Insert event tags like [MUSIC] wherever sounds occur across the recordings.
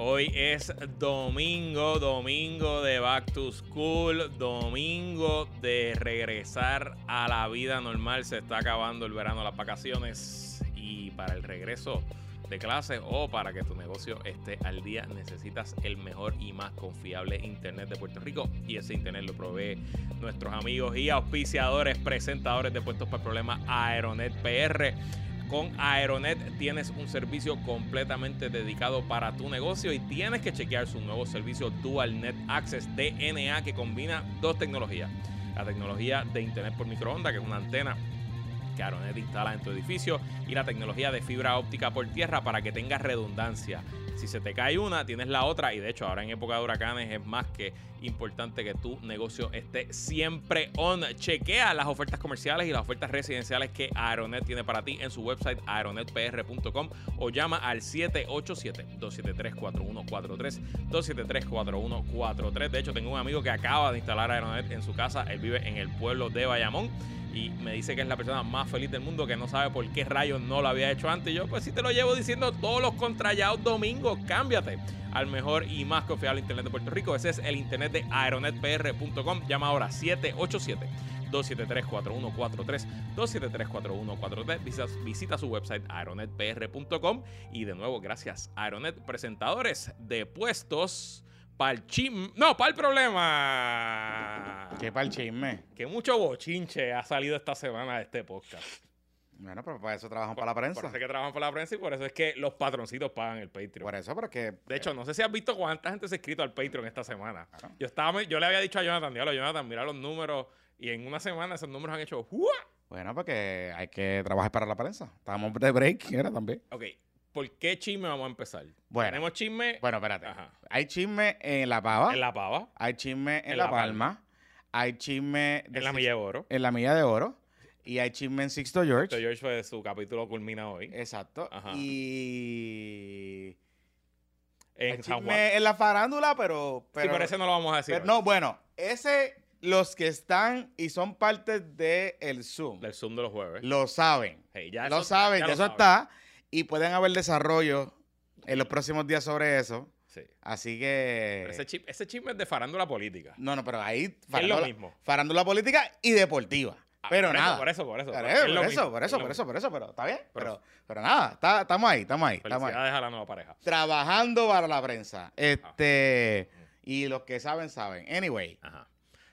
Hoy es domingo, domingo de Back to School, domingo de regresar a la vida normal. Se está acabando el verano, las vacaciones y para el regreso de clase o para que tu negocio esté al día necesitas el mejor y más confiable internet de Puerto Rico y ese internet lo provee nuestros amigos y auspiciadores presentadores de puestos para problemas Aeronet PR con Aeronet tienes un servicio completamente dedicado para tu negocio y tienes que chequear su nuevo servicio Dual Net Access DNA que combina dos tecnologías. La tecnología de Internet por microondas, que es una antena que Aeronet instala en tu edificio, y la tecnología de fibra óptica por tierra para que tengas redundancia. Si se te cae una, tienes la otra. Y de hecho, ahora en época de huracanes es más que importante que tu negocio esté siempre on. Chequea las ofertas comerciales y las ofertas residenciales que Aeronet tiene para ti en su website aeronetpr.com o llama al 787-273-4143. 273-4143. De hecho, tengo un amigo que acaba de instalar Aeronet en su casa. Él vive en el pueblo de Bayamón y me dice que es la persona más feliz del mundo, que no sabe por qué rayos no lo había hecho antes. Y yo, pues si te lo llevo diciendo todos los contrallados domingos, cámbiate al mejor y más confiable internet de Puerto Rico. Ese es el internet de aeronetpr.com. Llama ahora 787 273-4143, 273-4143. Visita, visita su website aeronetpr.com. Y de nuevo, gracias Aeronet, presentadores de puestos para el chisme. No, para el problema. ¿Qué para el chisme? Que mucho bochinche ha salido esta semana de este podcast. Bueno, pero para eso trabajan para la prensa. Por eso es que trabajan para la prensa y por eso es que los patroncitos pagan el Patreon. Por eso, porque. De hecho, no sé si has visto cuánta gente se ha inscrito al Patreon esta semana. Yo estaba, yo le había dicho a Jonathan, diablo, Jonathan, mira los números. Y en una semana esos números han hecho. ¡Uah! Bueno, porque hay que trabajar para la prensa. Estábamos de break, era también. Ok, ¿por qué chisme vamos a empezar? Bueno. Tenemos chisme Bueno, espérate. Ajá. Hay chisme en La Pava. en La Pava, Hay chisme en, En La, La Palma. Hay chisme de en La Milla de Oro. en la Milla de Oro. Y hay chisme en Sixto George. Esto George fue su capítulo culmina hoy. Exacto. Ajá. Y. hay en San chisme Juan. en la farándula, pero. sí, pero pero ese no lo vamos a decir. pero no, bueno, ese. Los que están y son parte del el Zoom Del Zoom de los jueves. lo saben. Hey, ya lo eso- saben, ya ya lo eso saben. está. Y pueden haber desarrollo en los próximos días sobre eso. Sí. Así que. Pero ese, chisme, ese chisme es de farándula política. No, no, pero ahí. Es lo mismo. farándula política y deportiva. Ah, pero por eso, nada. por eso, por eso. Por Es eso, por eso, por es eso, por eso, mismo. por eso, pero está bien. Pero- Pero, pero nada, está- estamos ahí, estamos ahí, estamos ahí. Felicidades a la nueva pareja. Trabajando para la prensa. Este. Ah. Y los que saben, saben. Anyway. Ajá.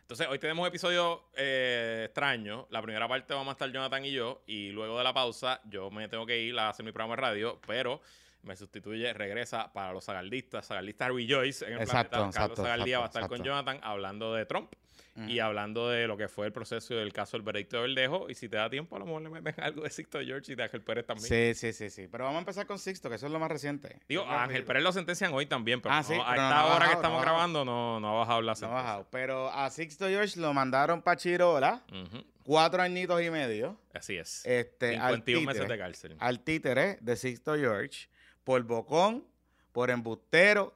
Entonces, hoy tenemos un episodio eh, extraño. La primera parte vamos a estar Jonathan y yo. Y luego de la pausa, yo me tengo que ir a hacer mi programa de radio. Pero me sustituye, regresa para los sagardistas. Sagardistas Rejoice en el Exacto, planeta. Carlos exacto, Sagardía exacto, va a estar con. Jonathan hablando de Trump. Y hablando de lo que fue el proceso del caso del veredicto de Verdejo. Y si te da tiempo, a lo mejor le meten [LAUGHS] algo de Sixto George y de Ángel Pérez también. Sí, sí, sí, sí. Pero vamos a empezar con Sixto, que eso es lo más reciente. Digo, a Ángel. Pérez lo sentencian hoy también, pero Ah, no, sí, a pero esta hora que bajado, estamos grabando no, no ha bajado la No ha sentencia. bajado. Pero a Sixto George lo mandaron para Chirola, cuatro añitos y medio. Así es. Este, al 51 meses de títere, cárcel. al títere de Sixto George por bocón, por embustero,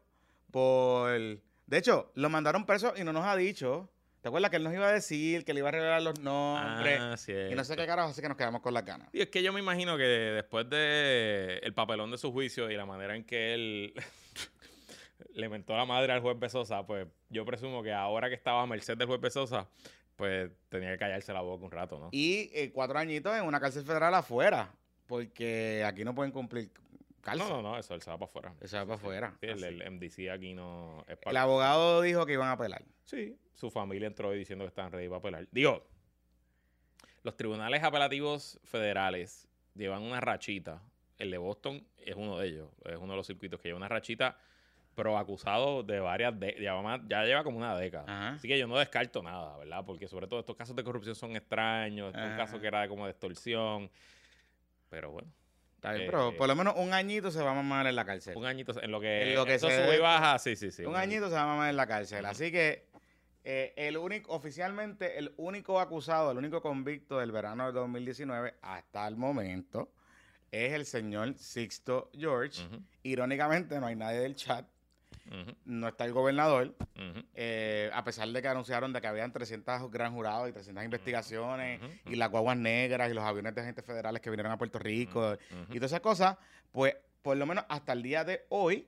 por... De hecho, lo mandaron preso y no nos ha dicho. ¿Te acuerdas que él nos iba a decir que le iba a revelar los nombres? Ah, y no sé qué carajo, así que nos quedamos con las ganas. Y es que yo me imagino que después de el papelón de su juicio y la manera en que él [LAUGHS] le mentó la madre al juez Besosa, pues yo presumo que ahora que estaba a merced del juez Besosa, pues tenía que callarse la boca un rato, ¿no? Y eh, cuatro añitos en una cárcel federal afuera, porque aquí no pueden cumplir No, no, no, eso él se va para afuera. Eso va para afuera. Sí, el, el MDC aquí no es El abogado dijo que iban a apelar. Sí, su familia entró hoy diciendo que estaban ready para apelar. Digo, los tribunales apelativos federales llevan una rachita. El de Boston es uno de ellos. Es uno de los circuitos que lleva una rachita, pero acusado de varias... Lleva más- ya lleva como una década. Ajá. Así que yo no descarto nada, ¿verdad? Porque sobre todo estos casos de corrupción son extraños. Este es un caso que era como de extorsión. Pero bueno, Está bien, Eh, pero por lo menos un añito se va a mamar en la cárcel. un añito en lo que, En lo que se- sube y baja, sí, sí, sí. un añito se va a mamar en la cárcel. Así que eh, el único, oficialmente, el único acusado, el único convicto del verano del 2019 hasta el momento es el señor Sixto George. Irónicamente, no hay nadie del chat. No está el gobernador. eh, a pesar de que anunciaron de que habían 300 gran jurados y 300 investigaciones y las guaguas negras y los aviones de agentes federales que vinieron a Puerto Rico y todas esas cosas, pues por lo menos hasta el día de hoy,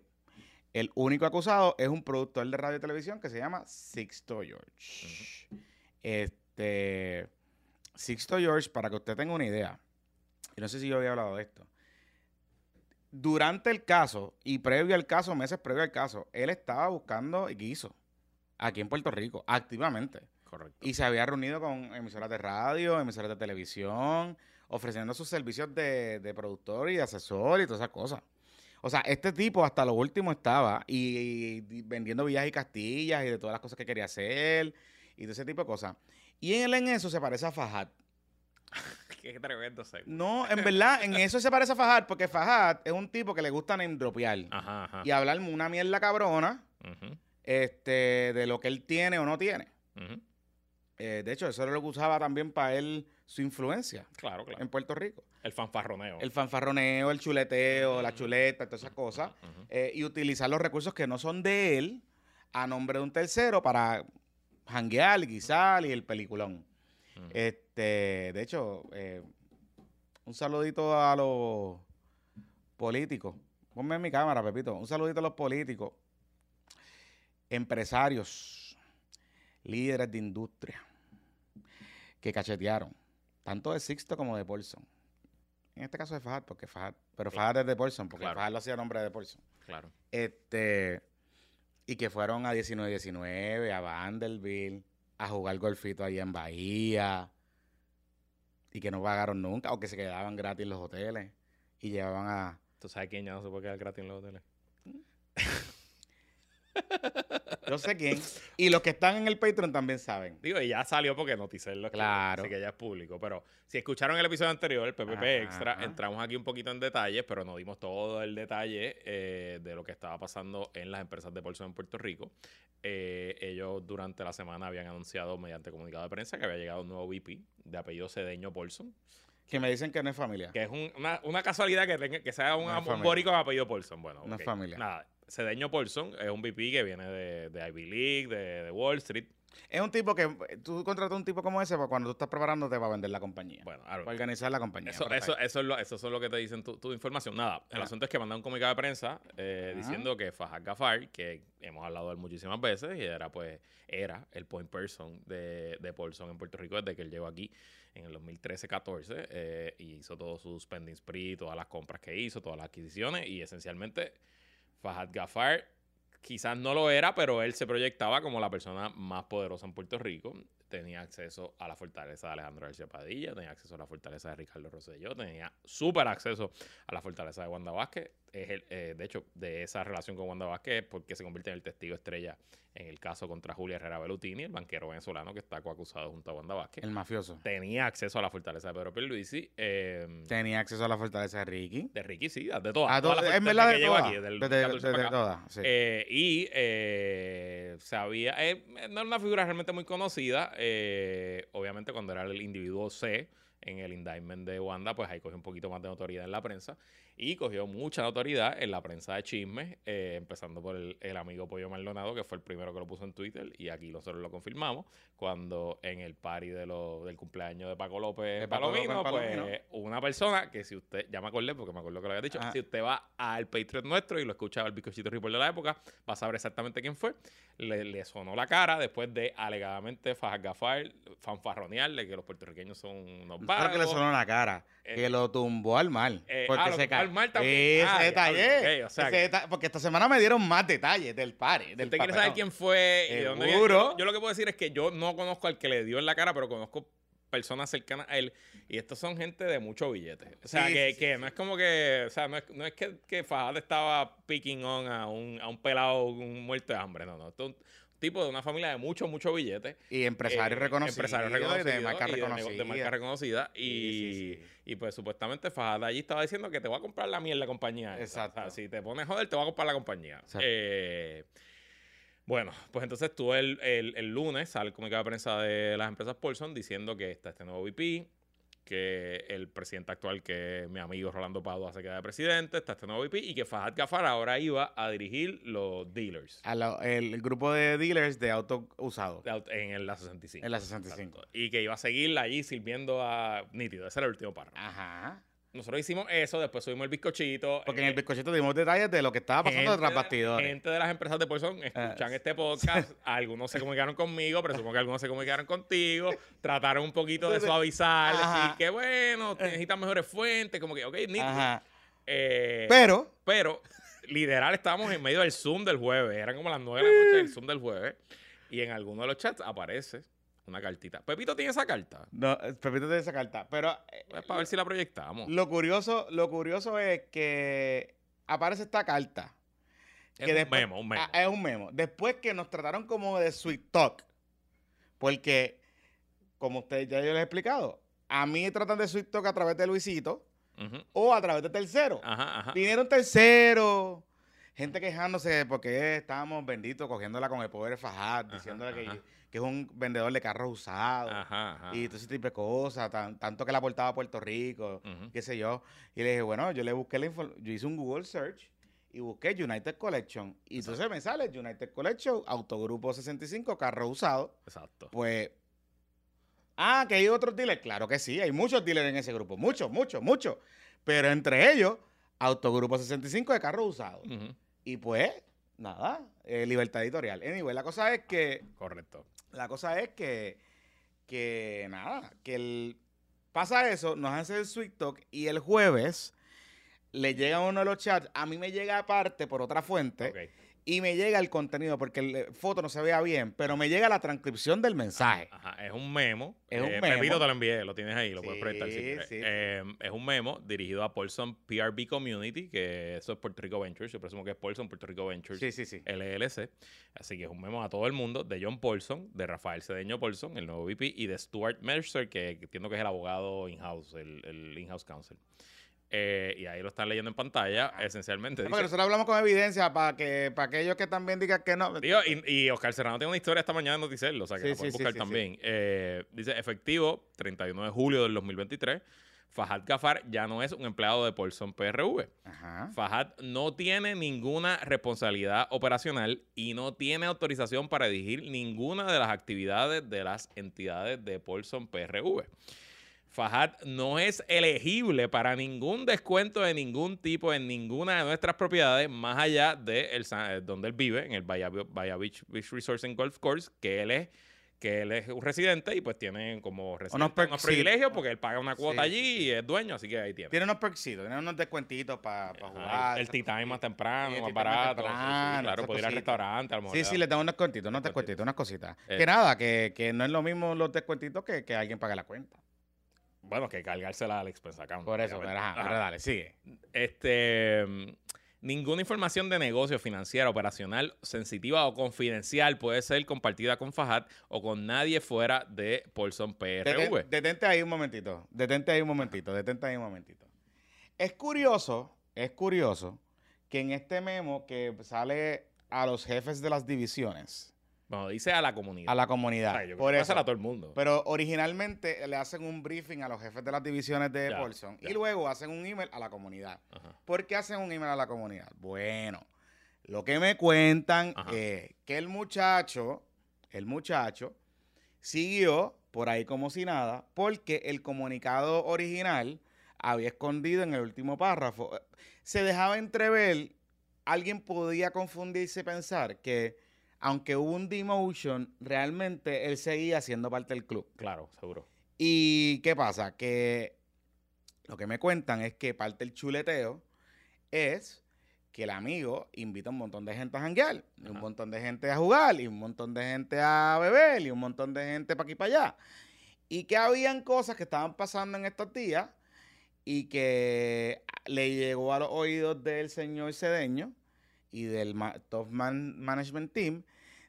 El único acusado es un productor de radio y televisión que se llama Sixto George. Este. Sixto George, para que usted tenga una idea, y no sé si yo había hablado de esto. Durante el caso y previo al caso, meses previo al caso, él estaba buscando guiso aquí en Puerto Rico, activamente. Correcto. Y se había reunido con emisoras de radio, emisoras de televisión, ofreciendo sus servicios de, de productor y de asesor y todas esas cosas. O sea, este tipo hasta lo último estaba y, y vendiendo villas y castillas y de todas las cosas que quería hacer y de ese tipo de cosas. Y él en eso se parece a Fajad. Qué tremendo. No, en verdad, en eso se parece a Fajad porque Fajad es un tipo que le gusta name dropear Ajá, ajá. y hablar una mierda cabrona este, de lo que él tiene o no tiene. Eh, de hecho, eso era lo que usaba también para él su influencia Claro, claro. en Puerto Rico. El fanfarroneo. El fanfarroneo, el chuleteo, la chuleta, todas esas cosas. Eh, y utilizar los recursos que no son de él a nombre de un tercero para janguear, guisar y el peliculón. Este, de hecho, eh, un saludito a los políticos. Ponme en mi cámara, Pepito. Un saludito a los políticos, empresarios, líderes de industria que cachetearon, tanto de Sixto como de Paulson. En este caso de Fajad, porque Fajad, pero. Fajad es de Paulson, porque Claro. Fajad lo hacía nombre de Paulson. Claro. Este, y que fueron a 19-19, a Vanderbilt, a jugar golfito ahí en Bahía, y que no pagaron nunca, o que se quedaban gratis en los hoteles, y llevaban a... ¿Tú sabes quién ya no se puede quedar gratis en los hoteles? [LAUGHS] Yo sé quién. Y los que están en el Patreon también saben. Digo, y ya salió porque Noticel lo Claro. Así que ya es público. Pero si escucharon el episodio anterior, el PPP Ajá, Extra, ajá. entramos aquí un poquito en detalles, pero no dimos todo el detalle eh, de lo que estaba pasando en las empresas de bolsa en Puerto Rico. Eh, ellos durante la semana habían anunciado mediante comunicado de prensa que había llegado un nuevo VP de apellido Cedeño Paulson, Que me dicen que no es familia. que es un- una, una casualidad que, tenga, que sea un, No es un de apellido Paulson. Bueno, No es familia. Nada, Cedeño Paulson es un VP que viene de, de Ivy League, de, de Wall Street. Es un tipo que... Tú contratas un tipo como ese para cuando tú estás preparándote para vender la compañía. Bueno, para organizar la compañía. Eso, eso, eso, es lo, eso son lo que te dicen tu, tu información. Nada, el Ajá. asunto es que mandaron un comunicado de prensa eh, diciendo que Fajad Gafar, que hemos hablado de él muchísimas veces, y era pues, era el point person de, de Paulson en Puerto Rico desde que él llegó aquí en el 2013-14 eh, hizo todo su spending spree, todas las compras que hizo, todas las adquisiciones, y esencialmente Fajad Gafar quizás no lo era, pero él se proyectaba como la persona más poderosa en Puerto Rico. Tenía acceso a la fortaleza de Alejandro García Padilla, tenía acceso a la fortaleza de Ricardo Rosselló, tenía súper acceso a la fortaleza de Wanda Vázquez. Es el, eh, de hecho, de esa relación con Wanda Vázquez es porque se convierte en el testigo estrella en el caso contra Julia Herrera Belutini, el banquero venezolano que está coacusado junto a Wanda Vázquez. El mafioso. Tenía acceso a la fortaleza de Pedro Pierluisi. eh, Tenía acceso a la fortaleza de Ricky. de Ricky, sí, de todas. Las en verdad de todas. aquí, del Desde- 14 para desde acá. todas, sí. Eh, y eh, sabía, eh, no era una figura realmente muy conocida. Eh, obviamente, cuando era el individuo C en el indictment de Wanda, pues ahí cogió un poquito más de notoriedad en la prensa. Y cogió mucha notoriedad en la prensa de chismes, eh, empezando por el, el amigo Pollo Maldonado, que fue el primero que lo puso en Twitter. Y aquí nosotros lo confirmamos. Cuando en el party de lo- del cumpleaños de Paco López De Paco pues Palomino. una persona que si usted, ya me acordé porque me acuerdo que lo había dicho, Ajá. si usted va al Patreon nuestro y lo escuchaba el bizcochito Report de la época, va a saber exactamente quién fue. Le, le sonó la cara después de alegadamente Fajar Gafar, fanfarronearle que los puertorriqueños son unos Claro que le sonó la cara. Eh, que lo tumbó al mal. eh, porque ah, lo se tumbó ca- al mal también. Ese Ah, detalle. o sea ese que- deta- porque esta semana me dieron más detalles del Del usted quiere saber quién fue y de dónde viene, yo, yo lo que puedo decir es que yo no conozco al que le dio en la cara, pero conozco personas cercanas a él y estos son gente de mucho billete. O sea, Sí, que, sí, sí, que no es como que, o sea, no es, no es que, que Fajad estaba picking on a un, a un pelado, un muerto de hambre, no, no. Esto es un tipo de una familia de mucho, mucho billete. Y empresario Eh, reconocido. empresario y de reconocido marca de reconocida. de marca reconocida. Y, Sí, sí, sí. y pues supuestamente Fajad allí estaba diciendo que te voy a comprar la mierda compañía. esa. Exacto. O sea, si te pones joder, te voy a comprar la compañía. Eh, bueno, pues entonces tú el, el, el lunes sale el comunicado de prensa de las empresas Paulson diciendo que está este nuevo VP, que el presidente actual, que mi amigo Rolando Padua, se queda de presidente, está este nuevo VP, y que Fajad Gafar ahora iba a dirigir los dealers A la- el, el grupo de dealers de auto usado. en el- la 65. En la 65. Exacto. Y que iba a seguir allí sirviendo a nítido. Ese era el último párrafo. Ajá. Nosotros hicimos eso, después subimos el bizcochito. Porque en el eh, bizcochito dimos detalles de lo que estaba pasando tras de- bastidores. Gente de las empresas de Paulson escuchan Ah, este podcast. [LAUGHS] algunos se comunicaron conmigo, pero supongo que algunos se comunicaron contigo. Trataron un poquito de suavizar, Ajá. decir que bueno, necesitan mejores fuentes, como que, ok, nítido. Eh, Pero, pero, literal, estábamos en medio del Zoom del jueves. Eran como las 9 de la noche del Zoom del jueves. Y en alguno de los chats aparece una cartita. Pepito tiene esa carta. no, Pepito tiene esa carta. Pero eh, Pues para ver si la proyectamos. lo curioso, lo curioso es que aparece esta carta. Es que un después- memo, un memo. Ah, es un memo. Después que nos trataron como de sweet talk. Porque, como ustedes ya yo les he explicado, a mí tratan de sweet talk a través de Luisito o a través de tercero. Ajá, ajá. Vinieron tercero. Gente quejándose porque estábamos benditos cogiéndola con el poder de Fajad, Ajá, diciéndole que, ajá. que es un vendedor de carros usados Ajá, y todo ese tipo de cosas, tan- tanto que la aportaba a Puerto Rico, Ujú. qué sé yo. Y le dije, bueno, yo le busqué la información, yo hice un Google search y busqué United Collection. Y entonces me sale United Collection, Autogrupo 65, carro usado. Exacto. Pues, ah, que hay otros dealers. Claro que sí, hay muchos dealers en ese grupo, muchos, muchos, muchos. Pero entre ellos, Autogrupo 65 de carro usado. Ujú. Y pues, nada, eh, libertad editorial. Anyway, la cosa es que Correcto. la cosa es que, que nada, que el, pasa eso, nos hace el Sweet Talk y el jueves le llega uno de los chats, a mí me llega aparte por otra fuente Ok. Y me llega el contenido porque la foto no se vea bien, pero me llega la transcripción del mensaje. Ajá, es un memo. Es un Eh, memo. Pepito te lo envié, lo tienes ahí, lo puedes Sí, si quieres. sí. Eh, es un memo dirigido a Paulson PRB Community, que eso es Puerto Rico Ventures. Yo presumo que es Paulson Puerto Rico Ventures Sí, sí, sí. LLC. Así que es un memo a todo el mundo de John Paulson, de Rafael Cedeño Paulson, el nuevo VP, y de Stuart Mercer, que entiendo que es el abogado in-house, el, el in-house counsel. Eh, y ahí lo están leyendo en pantalla, esencialmente. No, dice- porque nosotros hablamos con evidencia para que para aquellos que también digan que no. Digo, y, y Oscar Serrano tiene una historia esta mañana en Noticel, o sea que Sí, la pueden sí, buscar sí, también. Eh, dice, efectivo, 31 de julio del 2023, Fajad Gafar ya no es un empleado de Paulson PRV. Ajá. Fajad no tiene ninguna responsabilidad operacional y no tiene autorización para dirigir ninguna de las actividades de las entidades de Paulson PRV. Fajad no es elegible para ningún descuento de ningún tipo en ninguna de nuestras propiedades, más allá de el, eh, donde él vive, en el Bahía, Bahía Beach, Beach Resort and Golf Course, que él es que él es un residente y pues tiene como unos sí. privilegios porque él paga una cuota Sí, allí sí, y es dueño, así que ahí tiene. Tiene unos perksitos, tiene unos descuentitos para Ajá, jugar. el, el tea time más temprano, más barato. temprano, claro, puede ir al restaurante, a lo mejor. Sí, le sí, da- le damos unos descuentitos, unos Descuentitos. unas cositas. Eh. que nada, que, que no es lo mismo los descuentitos que, que alguien pague la cuenta. Bueno, que cargársela al expense account. Por eso, pero, ajá, ahora dale, sigue. Este, mm, ninguna información de negocio financiera, operacional, sensitiva o confidencial puede ser compartida con Fajat o con nadie fuera de Paulson PRV. Deten- detente ahí un momentito, detente ahí un momentito, detente ahí un momentito. Es curioso, es curioso que en este memo que sale a los jefes de las divisiones, Bueno, dice a la comunidad. a la comunidad, yo por eso, pásala a todo el mundo. Pero originalmente le hacen un briefing a los jefes de las divisiones de ya. y luego hacen un email a la comunidad. Ajá. ¿Por qué hacen un email a la comunidad? Bueno, lo que me cuentan Ajá. es que el muchacho, el muchacho, siguió por ahí como si nada, porque el comunicado original había escondido en el último párrafo. Se dejaba entrever, alguien podía confundirse y pensar que aunque hubo un demotion, realmente él seguía siendo parte del club. Claro, seguro. ¿Y qué pasa? Que lo que me cuentan es que parte del chuleteo es que el amigo invita a un montón de gente a janguear, y un montón de gente a jugar, y un montón de gente a beber, y un montón de gente para aquí y para allá. Y que habían cosas que estaban pasando en estos días y que le llegó a los oídos del señor Cedeño y del ma- Top Man- Management Team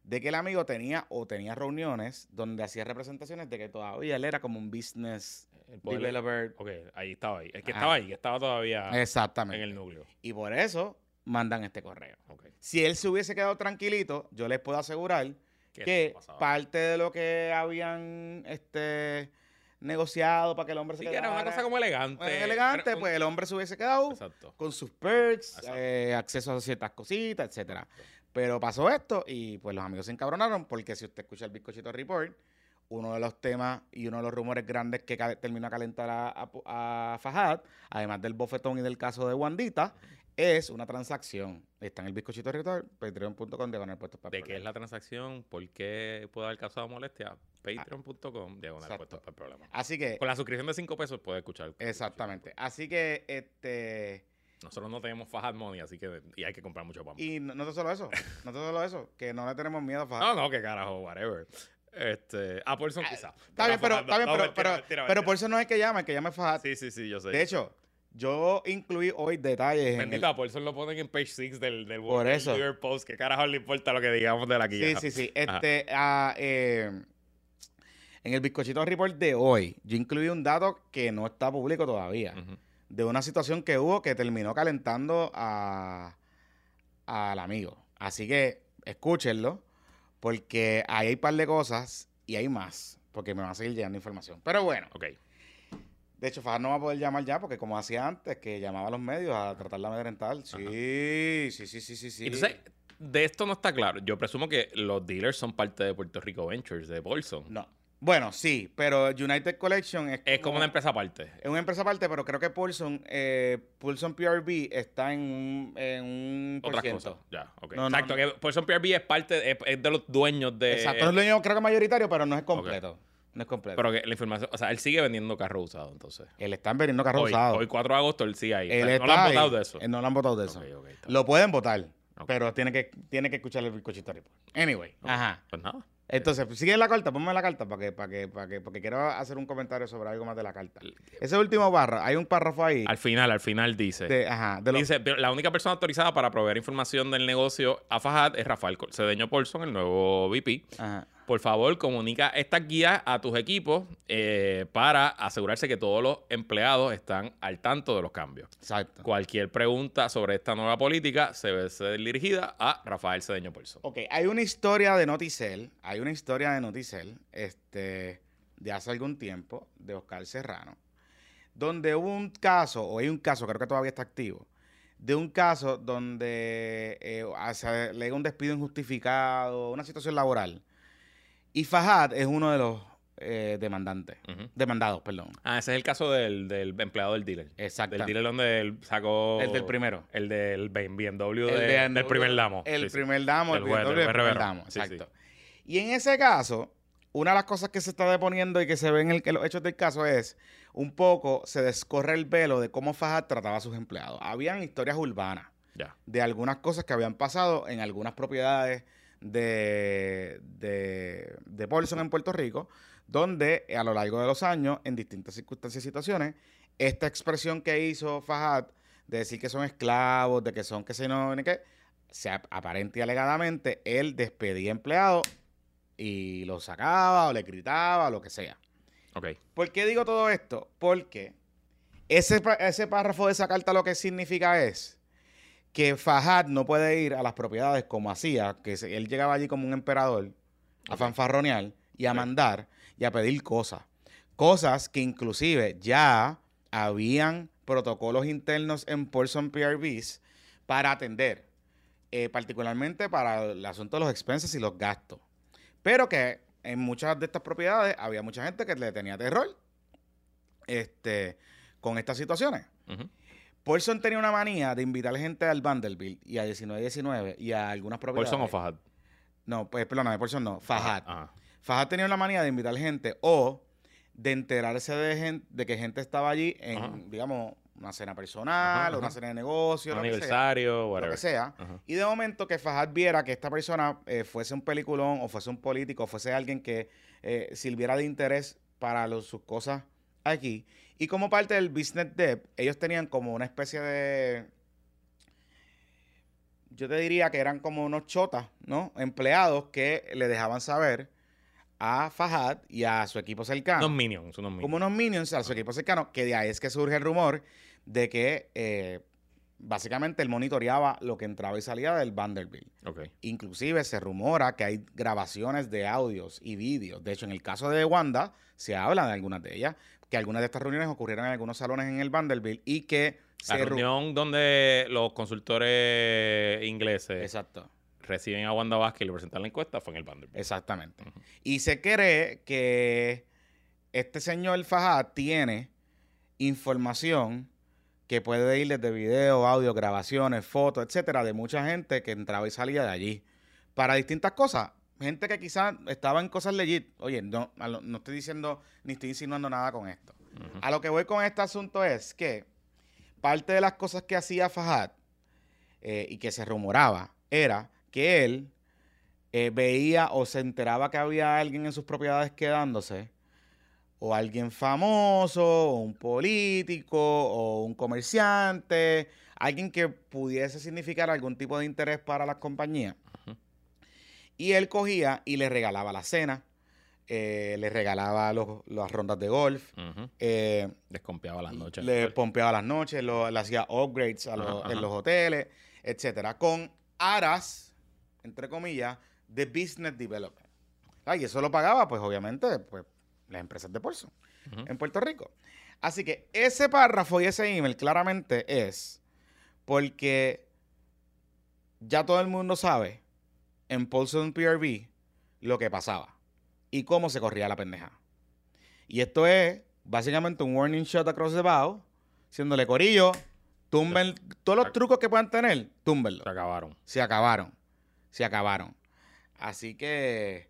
de que el amigo tenía o tenía reuniones donde hacía representaciones de que todavía él era como un business El developer. Ok, ahí estaba ahí. Es que Ah. estaba ahí, que estaba todavía en Exactamente. el núcleo. Y por eso mandan este correo. Si él se hubiese quedado tranquilito, yo les puedo asegurar ¿Qué que parte de lo que habían este negociado para que el hombre se Sí, que quedara era una cosa como elegante. Bueno, elegante, un- pues el hombre se hubiese quedado Exacto. con sus perks, eh, acceso a ciertas cositas, etcétera. Pero pasó esto y pues los amigos se encabronaron porque si usted escucha el bizcochito report, uno de los temas y uno de los rumores grandes que terminó a calentar a, a, a Fajad, además del bofetón y del caso de Wandita, es una transacción. Está en el bizcochito ritual, patreon.com diagonal puestos para ¿De qué es la transacción? ¿Por qué puede haber causado molestia? Patreon.com, diagonal Exacto. puestos para el problema. Así que, Con la suscripción de 5 pesos puede escuchar. exactamente. Así que, este... Nosotros no tenemos Fajad Money, así que y hay que comprar mucho pan. Y no, no solo eso, no solo eso, que no le tenemos miedo a Fajad. No, no, que carajo, whatever. Este, a Paulson quizá. Está bien, pero, está bien, pero, pero, pero por eso no es el que llama, el que llama es. Sí, sí, sí, yo sé. De hecho, yo incluí hoy detalles en Bendito, el... a Paulson lo ponen en page 6 del, del Por eso. New York Post. ¿Qué carajo le importa lo que digamos de la Sí, quilla? sí, sí. Ajá. Este, ah, eh, en el bizcochito report de hoy, yo incluí un dato que no está público todavía, Ujú. De una situación que hubo que terminó calentando a al amigo. Así que escúchenlo, porque ahí hay un par de cosas y hay más, porque me van a seguir llegando información. Pero bueno, Ok. de hecho, Fajad no va a poder llamar ya, porque como hacía antes, que llamaba a los medios a tratarla de amedrentar. Sí, sí, sí, sí, sí, sí. Entonces, de esto no está claro. Yo presumo que los dealers son parte de Puerto Rico Ventures, de Paulson. No. Bueno, sí, pero United Collection es, Es como una empresa aparte. Es una empresa aparte, pero creo que Paulson, eh, Paulson PRB está en un, en un Otras cosas. Ya, ok. No, Exacto, no. que Paulson PRB es parte, es, es de los dueños de. Exacto, es lo único, creo que mayoritario, pero no es completo. No es completo. Pero que la información, o sea, él sigue vendiendo carros usados, entonces. él está vendiendo carros Hoy, usados. hoy 4 de agosto, él sigue ahí. Él no lo han votado de eso. Eh, No lo han votado de eso. Lo pueden votar, pero tiene que, tiene que escuchar el bizcochito report. Anyway, ajá. Pues nada. Entonces, pues, sigue la carta, ponme la carta para que, para que, para que, porque quiero hacer un comentario sobre algo más de la carta. Ese último párrafo, hay un párrafo ahí. Al final, al final dice. de, ajá, de Dice, "Pero la única persona autorizada para proveer información del negocio a Fajad es Rafael Cedeño Paulson, el nuevo VP. ajá. Por favor, comunica estas guías a tus equipos eh, para asegurarse que todos los empleados están al tanto de los cambios. Exacto. Cualquier pregunta sobre esta nueva política se debe ser dirigida a Rafael Cedeño Paulson. Ok, hay una historia de Noticel, hay una historia de Noticel, este, de hace algún tiempo, de Oscar Serrano, donde hubo un caso, o hay un caso, creo que todavía está activo, de un caso donde eh, se alega un despido injustificado, una situación laboral. Y Fajad es uno de los eh, demandantes, demandados, perdón. Ah, ese es el caso del, del empleado del dealer. Exacto. Del dealer donde él sacó... El del primero. El del BMW El de- de- del primer damo. El Sí, primer damo, el juez, BMW del primer damo, Sí, sí. exacto. Y en ese caso, una de las cosas que se está deponiendo y que se ve en, el, en los hechos del caso es un poco se descorre el velo de cómo Fajad trataba a sus empleados. Habían historias urbanas Ya. de algunas cosas que habían pasado en algunas propiedades de, de, de Paulson en Puerto Rico, donde eh, a lo largo de los años, en distintas circunstancias y situaciones, esta expresión que hizo Fajad de decir que son esclavos, de que son que se no, ni qué, se ap- aparente y alegadamente, él despedía empleados y los sacaba o le gritaba o lo que sea. ¿Por qué digo todo esto? Porque ese, ese párrafo de esa carta lo que significa es que Fajad no puede ir a las propiedades como hacía, que se- él llegaba allí como un emperador a fanfarronear y a mandar y a pedir cosas. Cosas que inclusive ya habían protocolos internos en Paulson PRBs para atender, eh, particularmente para el asunto de los expenses y los gastos. Pero que en muchas de estas propiedades había mucha gente que le tenía terror este, con estas situaciones. Paulson tenía una manía de invitar gente al Vanderbilt y a 1919 y a algunas propiedades. Paulson o Fajad. No, pues perdóname, Paulson no, Fajad. Ajá. Fajad tenía la manía de invitar gente o de enterarse de, gen- de que gente estaba allí en, Ajá. digamos, una cena personal Ajá, o una ajá. cena de negocio, Un lo que sea aniversario, lo que sea. Ajá. Y de momento que Fajad viera que esta persona eh, fuese un peliculón o fuese un político, o fuese alguien que eh, sirviera de interés para los- sus cosas aquí. Y como parte del business dev, ellos tenían como una especie de... Yo te diría que eran como unos chotas, ¿no? Empleados que le dejaban saber a Fajad y a su equipo cercano Unos minions, unos minions. como unos minions a su equipo cercano, que de ahí es que surge el rumor de que eh, básicamente él monitoreaba lo que entraba y salía del Vanderbilt. Ok. Inclusive se rumora que hay grabaciones de audios y vídeos. De hecho, en el caso de Wanda, se habla de algunas de ellas, que algunas de estas reuniones ocurrieron en algunos salones en el Vanderbilt y que La se reunión donde los consultores ingleses Exacto. reciben a Wanda Vázquez y le presentan la encuesta fue en el Vanderbilt. Exactamente. Y se cree que este señor Fajad tiene información que puede ir desde video, audio, grabaciones, fotos, etcétera, de mucha gente que entraba y salía de allí para distintas cosas. Gente que quizás estaba en cosas legit. Oye, no, lo- no estoy diciendo ni estoy insinuando nada con esto. A lo que voy con este asunto es que parte de las cosas que hacía Fajad eh, y que se rumoraba era que él eh, veía o se enteraba que había alguien en sus propiedades quedándose, o alguien famoso, o un político, o un comerciante, alguien que pudiese significar algún tipo de interés para las compañías. Y él cogía y le regalaba la cena, eh, le regalaba los- las rondas de golf, Ujú. eh, Desconfiaba las noches. le pompeaba las noches, lo- le hacía upgrades a los- Ajá, ajá. en los hoteles, etcétera, con aras, entre comillas, de business development. Ah, y eso lo pagaba, pues obviamente, pues las empresas de Paulson Ujú. en Puerto Rico. Así que ese párrafo y ese email claramente es porque ya todo el mundo sabe en Paulson PRV lo que pasaba y cómo se corría la pendeja. Y esto es básicamente un warning shot across the bow, siéndole corillo, tumben todos los trucos que puedan tener, túmbenlo. Se acabaron. Se acabaron. Se acabaron. Así que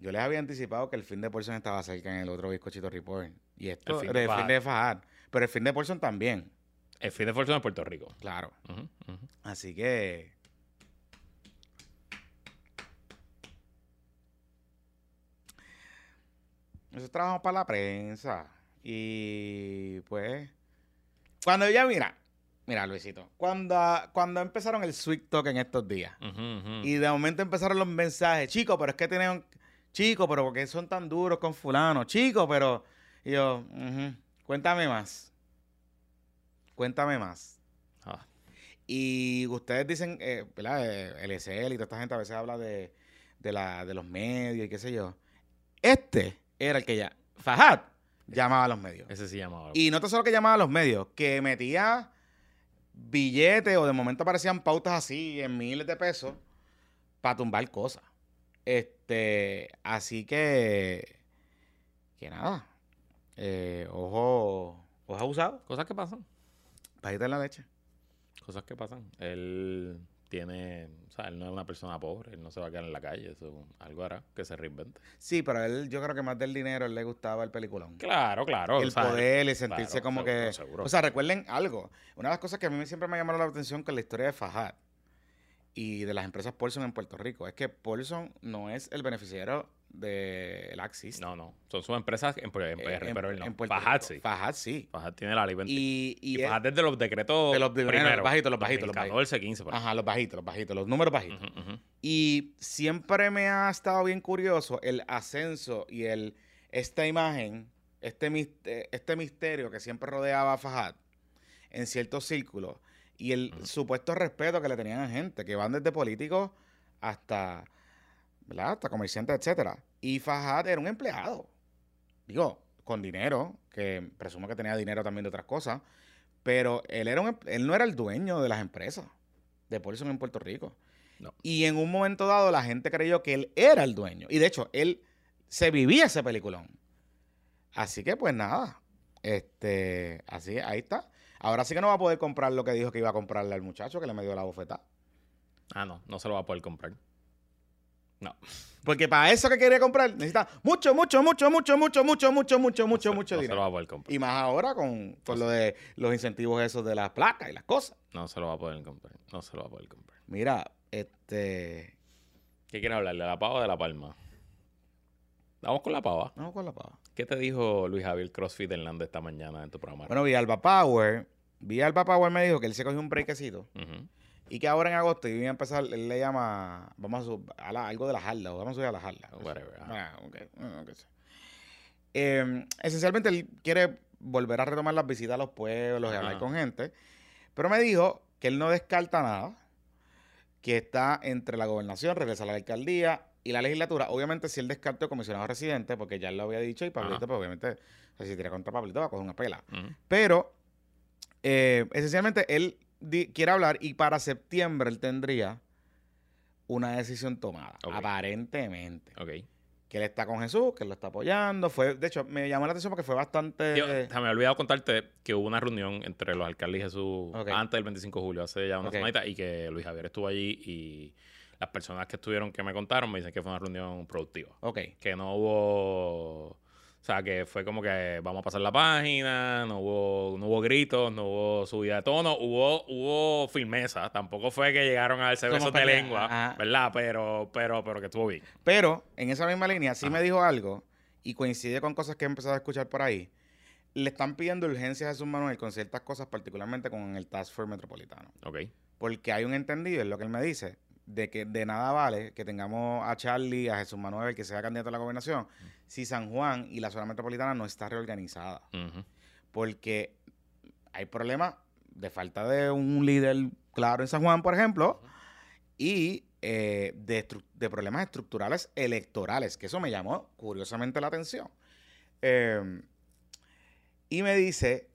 yo les había anticipado que el fin de Paulson estaba cerca en el otro bizcochito report. Y esto, El fin el fin, de Fajad. Pero el fin de Paulson también, El fin de fortuna de Puerto Rico. claro. Así que. Nosotros trabajamos para la prensa. Y pues. Cuando ya, mira, mira, Luisito. Cuando, cuando empezaron el Sweet Talk en estos días. Y de momento empezaron los mensajes, chicos, pero es que tienen, chicos, pero porque son tan duros con fulano, chicos, pero, y yo, cuéntame más, cuéntame más. Ah, Y ustedes dicen, eh, ¿verdad? Eh, El SL y toda esta gente a veces habla de, de, la, de los medios y qué sé yo. Este era el que ya, Fajad, llamaba a los medios. ese sí llamaba. Y no tan solo que llamaba a los medios, que metía billetes o de momento aparecían pautas así en miles de pesos para tumbar cosas. Este, así que, que nada, eh, ojo, ojo abusado, Cosas que pasan. pajita en la leche. Cosas que pasan. Él tiene, o sea, él no es una persona pobre, él no se va a quedar en la calle, eso algo hará que se reinvente. Sí, pero a él, yo creo que más del dinero, él le gustaba el peliculón. Claro, claro. el o sea, poder y sentirse claro, como seguro, que... seguro. O sea, recuerden algo. Una de las cosas que a mí siempre me ha llamado la atención con la historia de Fajad y de las empresas Paulson en Puerto Rico es que Paulson no es el beneficiario del Axis. No, no. Son sus empresas en, en PR, Eh, pero él no. en Fajad sí. Fajad sí. Fajad tiene la ley 20. Y, y, Fajad desde los decretos De los primeros, primeros, bajitos, los bajitos, los 14, 15. por. Ajá, los bajitos, los bajitos, los números bajitos. Y siempre me ha estado bien curioso el ascenso y el esta imagen, este, eh, este misterio que siempre rodeaba a Fajad en ciertos círculos y el supuesto respeto que le tenían a gente, que van desde políticos hasta, ¿verdad? hasta comerciantes, etcétera. Y Fajad era un empleado, digo, con dinero, que presumo que tenía dinero también de otras cosas, pero él, era un em- él no era el dueño de las empresas de Paulson en Puerto Rico. No. Y en un momento dado la gente creyó que él era el dueño. Y de hecho, él se vivía ese peliculón. Así que pues nada. Este, así, ahí está. Ahora sí que no va a poder comprar lo que dijo que iba a comprarle al muchacho que le dio la bofetada. Ah, no, no se lo va a poder comprar. No. Porque para eso que quería comprar necesita mucho, mucho, mucho, mucho, mucho, mucho, mucho, mucho, mucho, mucho no se lo dinero. va a poder comprar. Y más ahora con, con lo de los incentivos esos de las placas y las cosas. No se lo va a poder comprar. No se lo va a poder comprar. Mira, este. ¿Qué quieres hablar? ¿De la pava o de la palma? Vamos con la pava. Vamos con la pava. ¿Qué te dijo Luis Javier CrossFit Hernández esta mañana en tu programa? Bueno, Villalba Power. Villalba Power me dijo que él se cogió un breakcito. Ujú. Y que ahora en agosto iba a empezar, él le llama, vamos a, sub- a la- algo de la jarda, o vamos a subir a la jarda. Whatever, ajá. Ah, ok, ah, ok, sí. Eh, esencialmente él quiere volver a retomar las visitas a los pueblos y hablar con gente. Pero me dijo que él no descarta nada, que está entre la gobernación, regresa a la alcaldía y la legislatura. Obviamente, si él descartó comisionado residente, porque ya él lo había dicho, y Pablito, Ajá. pues obviamente, o sea, si tira contra Pablito, va a coger una pela. Pero, eh, esencialmente, él quiere hablar y para septiembre él tendría una decisión tomada, aparentemente. Ok. Que él está con Jesús, que él lo está apoyando. Fue, de hecho, me llamó la atención porque fue bastante... Yo, me ha olvidado contarte que hubo una reunión entre los alcaldes y Jesús antes del 25 de julio, hace ya una Ok. semanita, y que Luis Javier estuvo allí y las personas que estuvieron que me contaron me dicen que fue una reunión productiva. Ok. Que no hubo... O sea, que fue como que vamos a pasar la página, no hubo, no hubo gritos, no hubo subida de tono, hubo, hubo firmeza. Tampoco fue que llegaron a darse besos de lengua, ajá. ¿verdad? Pero, pero, pero que estuvo bien. Pero en esa misma línea sí Ajá. me dijo algo y coincide con cosas que he empezado a escuchar por ahí. Le están pidiendo urgencia a Jesús Manuel con ciertas cosas, particularmente con el Task Force Metropolitano. Ok. Porque hay un entendido, es lo que él me dice, de que de nada vale que tengamos a Charlie, a Jesús Manuel, que sea candidato a la gobernación, si San Juan y la zona metropolitana no está reorganizada. Porque hay problemas de falta de un líder claro en San Juan, por ejemplo, y eh, de, problemas estructurales electorales, que eso me llamó curiosamente la atención. Eh, y me dice,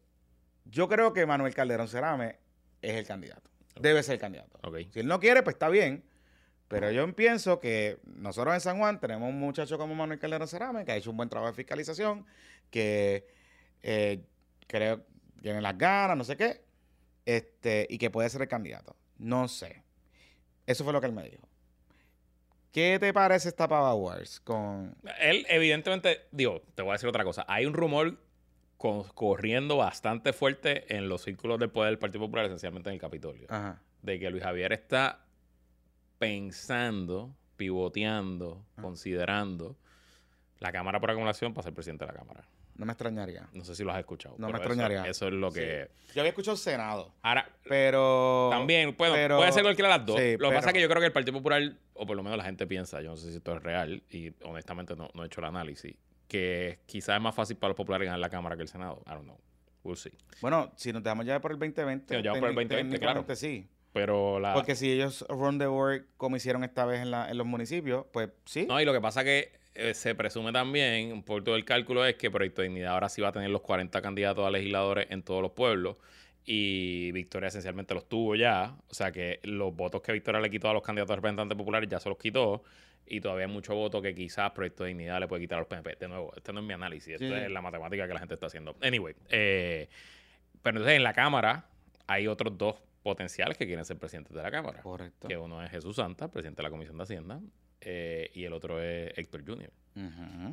yo creo que Manuel Calderón Cerame es el candidato. Debe ser el candidato. Si él no quiere, pues está bien. Pero yo pienso que nosotros en San Juan tenemos un muchacho como Manuel Calderón Cerame que ha hecho un buen trabajo de fiscalización, que eh, creo que tiene las ganas, no sé qué, este, y que puede ser el candidato. No sé. Eso fue lo que él me dijo. ¿Qué te parece esta Pava Wars con... Él, evidentemente, digo, te voy a decir otra cosa. Hay un rumor corriendo bastante fuerte en los círculos del poder del Partido Popular, esencialmente en el Capitolio, Ajá. de que Luis Javier está pensando, pivoteando, considerando la Cámara por acumulación para ser presidente de la Cámara. No me extrañaría. No sé si lo has escuchado. No me eso- extrañaría. Eso, es lo que. Yo había escuchado Senado, Ahora, pero... también, bueno, pero- puede ser cualquiera de las dos. sí, lo que pero- pasa es que yo creo que el Partido Popular, o por lo menos la gente piensa, yo no sé si esto es real, y honestamente no, no he hecho el análisis, que quizás es más fácil para los populares ganar la Cámara que el Senado. I don't know. We'll see. Bueno, si nos dejamos ya por el 2020, Sí, nos llevamos por el técnic- 2020, claro. sí. Pero la. Porque si ellos run the work como hicieron esta vez en, la- en los municipios, pues sí. No, y lo que pasa que eh, se presume también, un poco del cálculo es que Proyecto de Dignidad ahora sí va a tener los 40 candidatos a legisladores en todos los pueblos. Y Victoria esencialmente los tuvo ya. O sea que los votos que Victoria le quitó a los candidatos a representantes populares ya se los quitó. Y todavía hay mucho voto que quizás Proyecto de Dignidad le puede quitar a los PNP. De nuevo, este no es mi análisis, Sí. es la matemática que la gente está haciendo. Anyway, eh, pero entonces en la Cámara hay otros dos potenciales que quieren ser presidentes de la Cámara. Correcto. Que uno es Jesús Santa, presidente de la Comisión de Hacienda, eh, y el otro es Héctor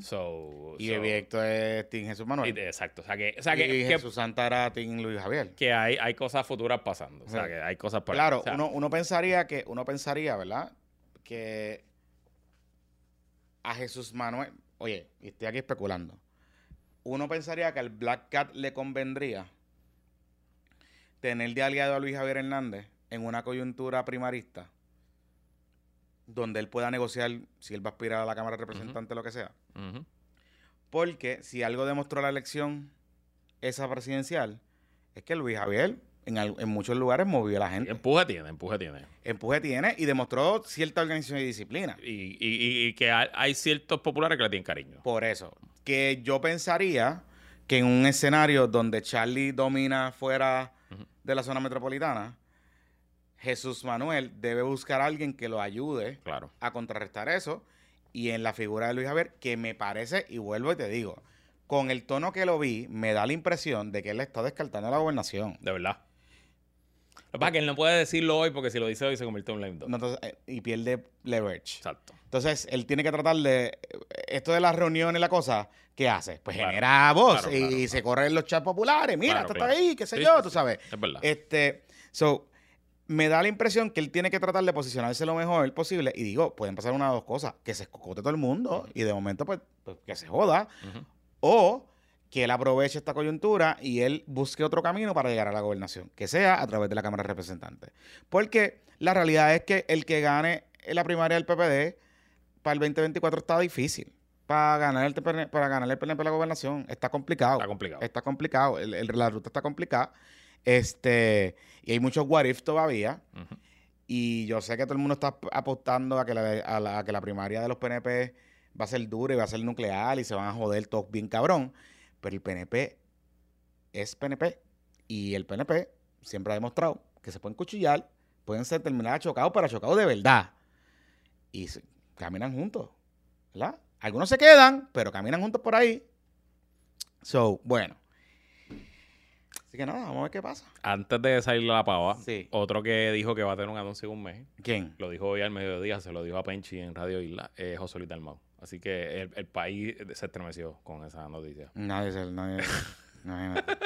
So, Y so- el directo es Tim Jesús Manuel. y- exacto. O sea que, o sea que, y que- Jesús Santa era Tim Luis Javier. que hay, hay cosas futuras pasando. O sea Sí. que hay cosas por ahí. Claro, O sea, uno, uno pensaría que, uno pensaría, ¿verdad? Que a Jesús Manuel, oye, estoy aquí especulando. Uno pensaría que al Black Cat le convendría tener de aliado a Luis Javier Hernández en una coyuntura primarista donde él pueda negociar si él va a aspirar a la Cámara de Representantes o lo que sea. Porque si algo demostró la elección esa presidencial, es que Luis Javier en, al- en muchos lugares movió a la gente. Empuje tiene, empuje tiene. Empuje tiene y demostró cierta organización y disciplina. Y, y- y- y que hay, hay ciertos populares que le tienen cariño. Por eso, que yo pensaría que en un escenario donde Charlie domina fuera de la zona metropolitana, Jesús Manuel debe buscar a alguien que lo ayude Claro. a contrarrestar eso. Y en la figura de Luis Javier, que me parece, y vuelvo y te digo, con el tono que lo vi, me da la impresión de que él está descartando la gobernación. De verdad. Lo que pasa es que él no puede decirlo hoy porque si lo dice hoy se convierte en un lame. No, entonces, eh, y pierde leverage. Exacto. Entonces, él tiene que tratar de. Esto de las reuniones y la cosa, ¿qué hace? Pues Claro. genera voz Claro, y claro, se claro. corren los chats populares. Mira, esto está ahí, qué sé Sí, yo, tú sabes. Es verdad. Este. So, me da la impresión que él tiene que tratar de posicionarse lo mejor posible. Y digo, pueden pasar una de dos cosas: que se escocote todo el mundo y de momento, pues, pues, que se joda. O que él aproveche esta coyuntura y él busque otro camino para llegar a la gobernación, que sea a través de la Cámara de Representantes. Porque la realidad es que el que gane en la primaria del PPD para el 2024 está difícil. Para ganar el, TPN para ganar el PNP la gobernación está complicado. Está complicado. Está complicado. El- el- la ruta está complicada. Este, y hay muchos what if todavía. Y yo sé que todo el mundo está ap- apostando a que la, a la- a que la primaria de los PNP va a ser dura y va a ser nuclear y se van a joder todos bien cabrón. Pero el PNP es PNP. Y el PNP siempre ha demostrado que se pueden cuchillar, pueden ser terminadas chocados, pero chocados de verdad. y se- caminan juntos, ¿verdad? Algunos se quedan, pero caminan juntos por ahí. So, bueno. Así que nada, vamos a ver qué pasa. Antes de salir la pava, Sí. otro que dijo que va a tener un anuncio en un mes, ¿Quién? lo dijo hoy al mediodía, se lo dijo a Penchi en Radio Isla, es José Luis Dalmau. Así que el, el país se estremeció con esa noticia. Nadie se... Nadie, [LAUGHS] imagínate.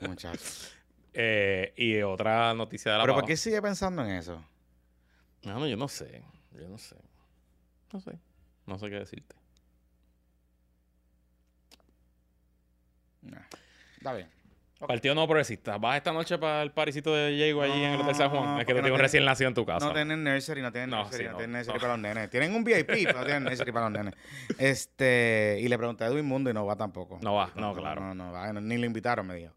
Muchachos. Eh, y otra noticia de la ¿Pero pava. por qué sigue pensando en eso? No, no, yo no sé. Yo no sé. No sé. No sé qué decirte. Nah, Está bien. Ok. Partido No Progresista. ¿Vas esta noche para el parisito de Diego allí en el Hotel San Juan? Es que no un tiene- recién nacido en tu casa. No tienen nursery, no tienen No, nursery, sí, no, tienen nursery para los nenes. Tienen un VIP, pero no tienen nursery para los nenes. Este, y le pregunté a Edwin Mundo y no va tampoco. No va, no, claro. No, no, va, ni lo invitaron, me dijo.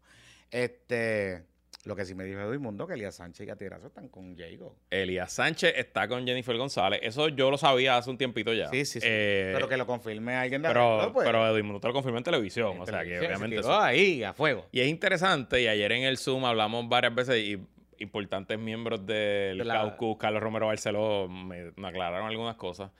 Este, lo que sí me dijo Edwin Mundo, que Elías Sánchez y Gatirazo están con Jago. Elías Sánchez está con Jennifer González. Eso yo lo sabía hace un tiempito ya. Sí, sí, sí. Eh, pero que lo confirme alguien de pero, adentro, pues. pero Edwin Mundo te lo confirmó en televisión. o sea, que se obviamente... quedó eso- ahí, a fuego. Y es interesante, y ayer en el Zoom hablamos varias veces y importantes miembros del De la- caucus, Carlos Romero Barceló, me, me aclararon algunas cosas.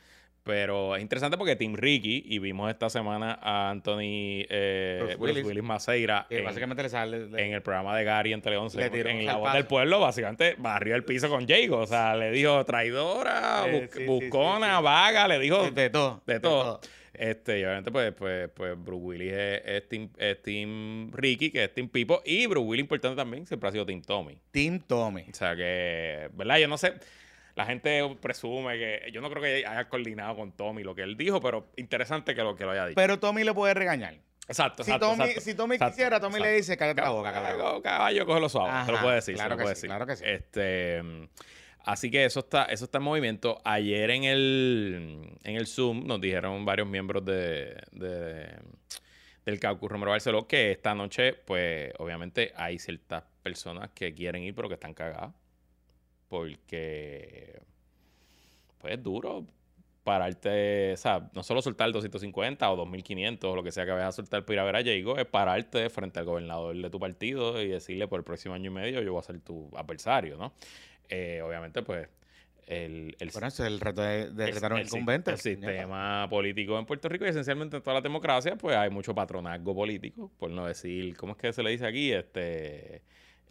Pero es interesante porque Team Ricky, y vimos esta semana a Anthony eh, Bruce Willis. Willis Maceira Que en, básicamente le sale... le- en el programa de Gary en Tele 11, Le tiró en La Voz del Pueblo, básicamente barrió el piso con Jago. O sea, le dijo traidora, Eh, sí, buscona, sí, sí. vaga, le dijo de todo. de todo. Este, y obviamente, pues, pues, pues Bruce Willis es, es team, es team Ricky, que es Team Pipo, y Bruce Willis, importante también, siempre ha sido Team Tommy. Team Tommy. O sea que, ¿verdad? Yo no sé, la gente presume que, yo no creo que haya coordinado con Tommy lo que él dijo, pero interesante que lo, que lo haya dicho. Pero Tommy le puede regañar. exacto, Si exacto. Tommy, exacto, si Tommy exacto, quisiera, Tommy le dice, cállate la boca, cabrón. Caballo, cógelo suave. te lo Ajá, puede decir, claro se lo puede sí, decir. claro que sí. Este, así que eso está, eso está en movimiento. Ayer en el, en el Zoom nos dijeron varios miembros de, de- del caucus Romero Barceló que esta noche, pues, obviamente hay ciertas personas que quieren ir, pero que están cagadas. Porque, pues, es duro pararte, o sea, no solo soltar el 250 o 2500 o lo que sea que vayas a soltar para ir a ver a Jago, es pararte frente al gobernador de tu partido y decirle por el próximo año y medio yo voy a ser tu adversario, ¿no? Eh, obviamente, pues, el, el, Bueno, ese es el reto de, de el- retar un el incumbente. el sistema político en Puerto Rico y esencialmente en toda la democracia, pues hay mucho patronazgo político, por no decir, ¿cómo es que se le dice aquí? Este...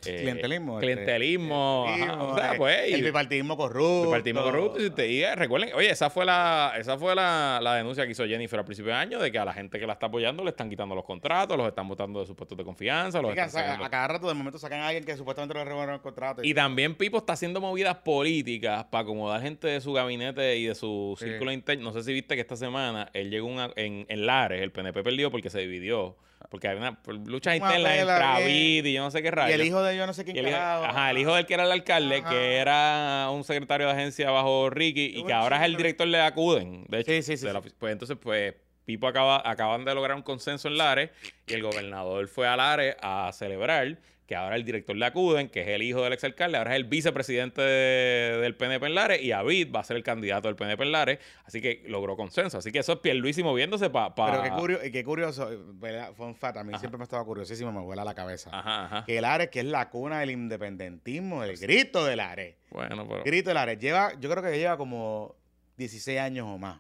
eh, Clientelismo. este, clientelismo, ajá, clientelismo, o sea, eh, pues, y- el bipartidismo corrupto. el partido corrupto. y eh, recuerden, oye, esa fue la esa fue la, la denuncia que hizo Jennifer al principio de año de que a la gente que la está apoyando le están quitando los contratos, los están votando de sus puestos de confianza, los están a, a cada rato de momento sacan a alguien que supuestamente le revocaron el contrato. Y también Pipo está haciendo movidas políticas para acomodar gente de su gabinete y de su Sí. círculo interno. No sé si viste que esta semana él llegó una- en, en Lares, el PNP perdió porque se dividió. Porque hay una Una internas pela entre. David y yo no sé qué y rayos. el hijo de yo no sé quién Y el ajá, el hijo del que era el alcalde, Ajá. que era un secretario de agencia bajo Ricky y que ahora es el director de Acuden. De hecho, Sí, sí, sí, la pues entonces, pues, Pipo acaba, acaban de lograr un consenso en Lares y el gobernador fue a Lares a celebrar que ahora el director de Acuden, que es el hijo del exalcalde, ahora es el vicepresidente de- del PNP en Lares y Avid va a ser el candidato del PNP en Lares. Así que logró consenso. Así que eso es Pierluisi moviéndose para... Pero qué, curioso, qué curioso, ¿verdad? Fun fact, a mí Ajá. siempre me estaba curiosísimo, me vuela la cabeza. Ajá, ajá. Que el Ares, que es la cuna del independentismo, el grito del Ares. Bueno, pero... Grito del Ares. Lleva, yo creo que lleva como 16 años o más.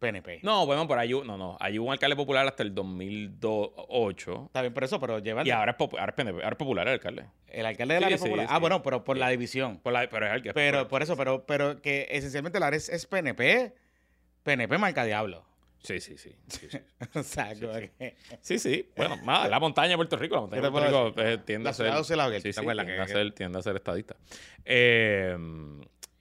PNP. No, bueno, por ahí, hu- no, no, hubo un alcalde popular hasta el 2008 Está bien, por eso, pero lleva y ahora es, ahora es PNP, ahora es popular el alcalde. el alcalde del Sí, sí, popular. sí. Ah, bueno, pero por la división. Por la- pero es alcalde. Pero por eso, pero, pero que esencialmente el Ares es PNP. PNP marca diablo. Sí, sí, sí. Sí, sí. o sea, como que- Sí, sí. Bueno, nada, la montaña de Puerto Rico. La montaña ¿Qué de Puerto Rico eh, tiende La a ser. ciudad de Ocelaguer, sí, ¿te sí, tiende, Que- a ser, tiende a ser estadista. Eh,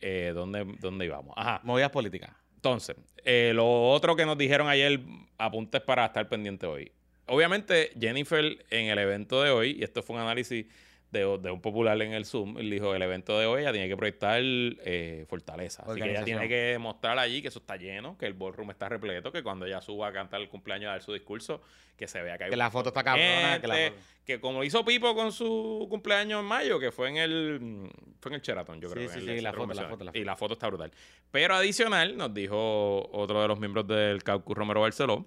eh, ¿dónde, ¿Dónde íbamos? Ajá. movidas políticas. Entonces, eh, lo otro que nos dijeron ayer, apuntes para estar pendiente hoy. Obviamente, Jennifer en el evento de hoy, y esto fue un análisis de, de un popular en el Zoom, él dijo, el evento de hoy ella tiene que proyectar eh, fortaleza. Así que ella tiene que demostrar allí que eso está lleno, que el ballroom está repleto, que cuando ella suba a cantar el cumpleaños, a dar su discurso, que se vea que hay Que la foto está cabrona. Que la que como hizo Pipo con su cumpleaños en mayo, que fue en el fue en el Sheraton, yo Sí, creo. sí, el sí, la foto, la Convencional. foto, la Y la foto está brutal. Pero adicional, nos dijo otro de los miembros del Caucus Romero Barceló,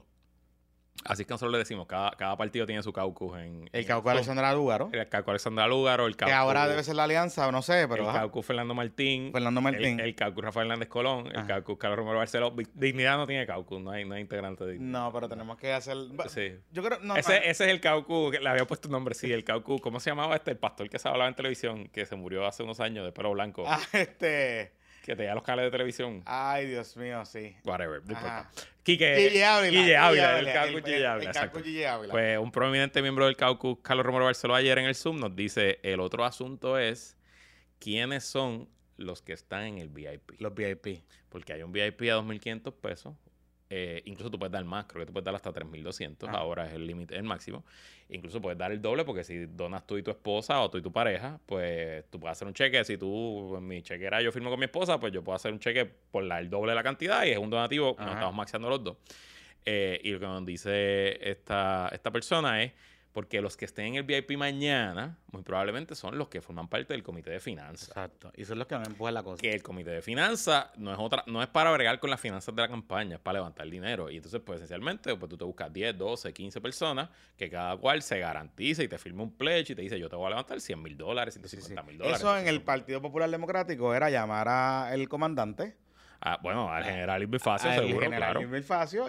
Así es que nosotros le decimos, cada, cada partido tiene su caucus en... El en caucus Zoom. Alexandra Lúgaro, El caucus Alexandra Lúgaro, el que caucus... ahora debe ser la alianza, no sé, pero el ajá, caucus Fernando Martín. Fernando Martín. El, el caucus Rafael Hernández Colón. El caucus Carlos Romero Barceló. Dignidad no tiene caucus, no hay, no hay integrante de Dignidad. No, pero tenemos que hacer... Sí. Yo creo... No, ese, ese es el caucus, que le había puesto un nombre, sí, el caucus. ¿Cómo se llamaba este? El pastor que se hablaba en televisión, que se murió hace unos años de pelo blanco, Ah, este... que tenía los canales de televisión. Ay, Dios mío, sí. Whatever, no importa. Quique, Guille Ávila. Guille Ávila, el caucus Guille Ávila, Guille Ávila. Pues un prominente miembro del caucus, Carlos Romero Barceló, ayer en el Zoom nos dice, el otro asunto es quiénes son los que están en el VIP. Los VIP. Porque hay un VIP a 2.500 pesos. Eh, incluso tú puedes dar más, creo que tú puedes dar hasta 3.200. Ah. Ahora es el límite, el máximo. Incluso puedes dar el doble porque si donas tú y tu esposa o tú y tu pareja, pues tú puedes hacer un cheque. Si tú, en mi chequera yo firmo con mi esposa, pues yo puedo hacer un cheque por la, el doble de la cantidad y es un donativo. Nos estamos maxeando los dos. Eh, y lo que nos dice esta, esta persona es porque los que estén en el VIP mañana, muy probablemente son los que forman parte del comité de finanzas Exacto. Y son los que me empujan la cosa. que el comité de finanzas no es otra, no es para bregar con las finanzas de la campaña, es para levantar dinero. Y entonces, pues esencialmente, pues tú te buscas 10, 12, 15 personas que cada cual se garantice y te firme un pledge y te dice, yo te voy a levantar 100 mil dólares, Sí, sí. 150 mil dólares. Eso en el Partido Popular Democrático era llamar al comandante, ah, bueno, al general Irving Facio, al seguro, general claro.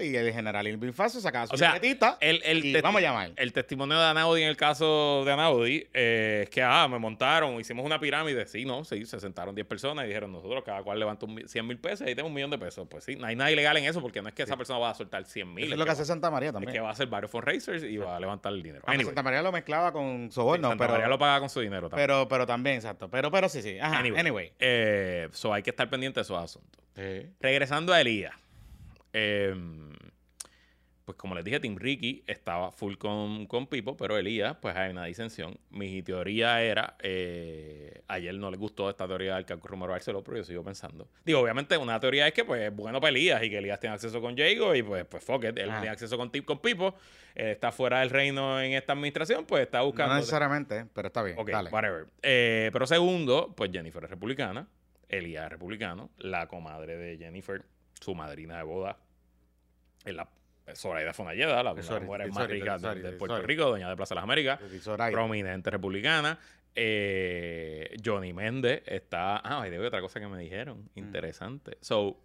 Y el general Irving Facio sacaba su O sea, El, el, y vamos a llamar. el testimonio de Anaudi en el caso de Anaudi eh, es que, ah, me montaron, hicimos una pirámide. Sí, no, sí, se sentaron 10 personas y dijeron, nosotros cada cual mi- 100 mil pesos y ahí tengo un millón de pesos. Pues sí, no hay nada ilegal en eso porque no es que esa persona va a soltar 100 mil. Es lo que hace Santa María Es también. que va a hacer varios fundraisers y va a levantar el dinero. Aunque Anyway, Santa María lo mezclaba con soborno, Santa pero, María lo paga con su dinero también. pero, pero también, exacto. Pero, pero sí, sí. Ajá, Anyway. anyway. Eh, so hay que estar pendiente de esos asuntos. Sí. Regresando a Elías. eh, pues como les dije, Tim Ricky estaba full con, con Pipo, pero Elías, pues hay una disensión. Mi teoría era, eh, ayer no le gustó esta teoría del cálculo Romero Barceló, pero yo sigo pensando. Digo, obviamente una teoría es que pues es bueno para Elías y que Elías tiene acceso con Jago y pues, pues fuck it, él Ajá. tiene acceso con, con Pipo, está fuera del reino en esta administración, pues está No buscando... necesariamente, pero está bien. Ok, dale. whatever. Eh, pero segundo, pues Jennifer es republicana, Elías republicano, la comadre de Jennifer, su madrina de boda, es la Zoraida Fonalleda, la, una de las Sorry, mujeres más ricas de- Puerto sorry. Rico, doña de Plaza de las Américas, prominente republicana. Eh, Johnny Méndez está. Ah, hay otra cosa que me dijeron. Mm. Interesante. So,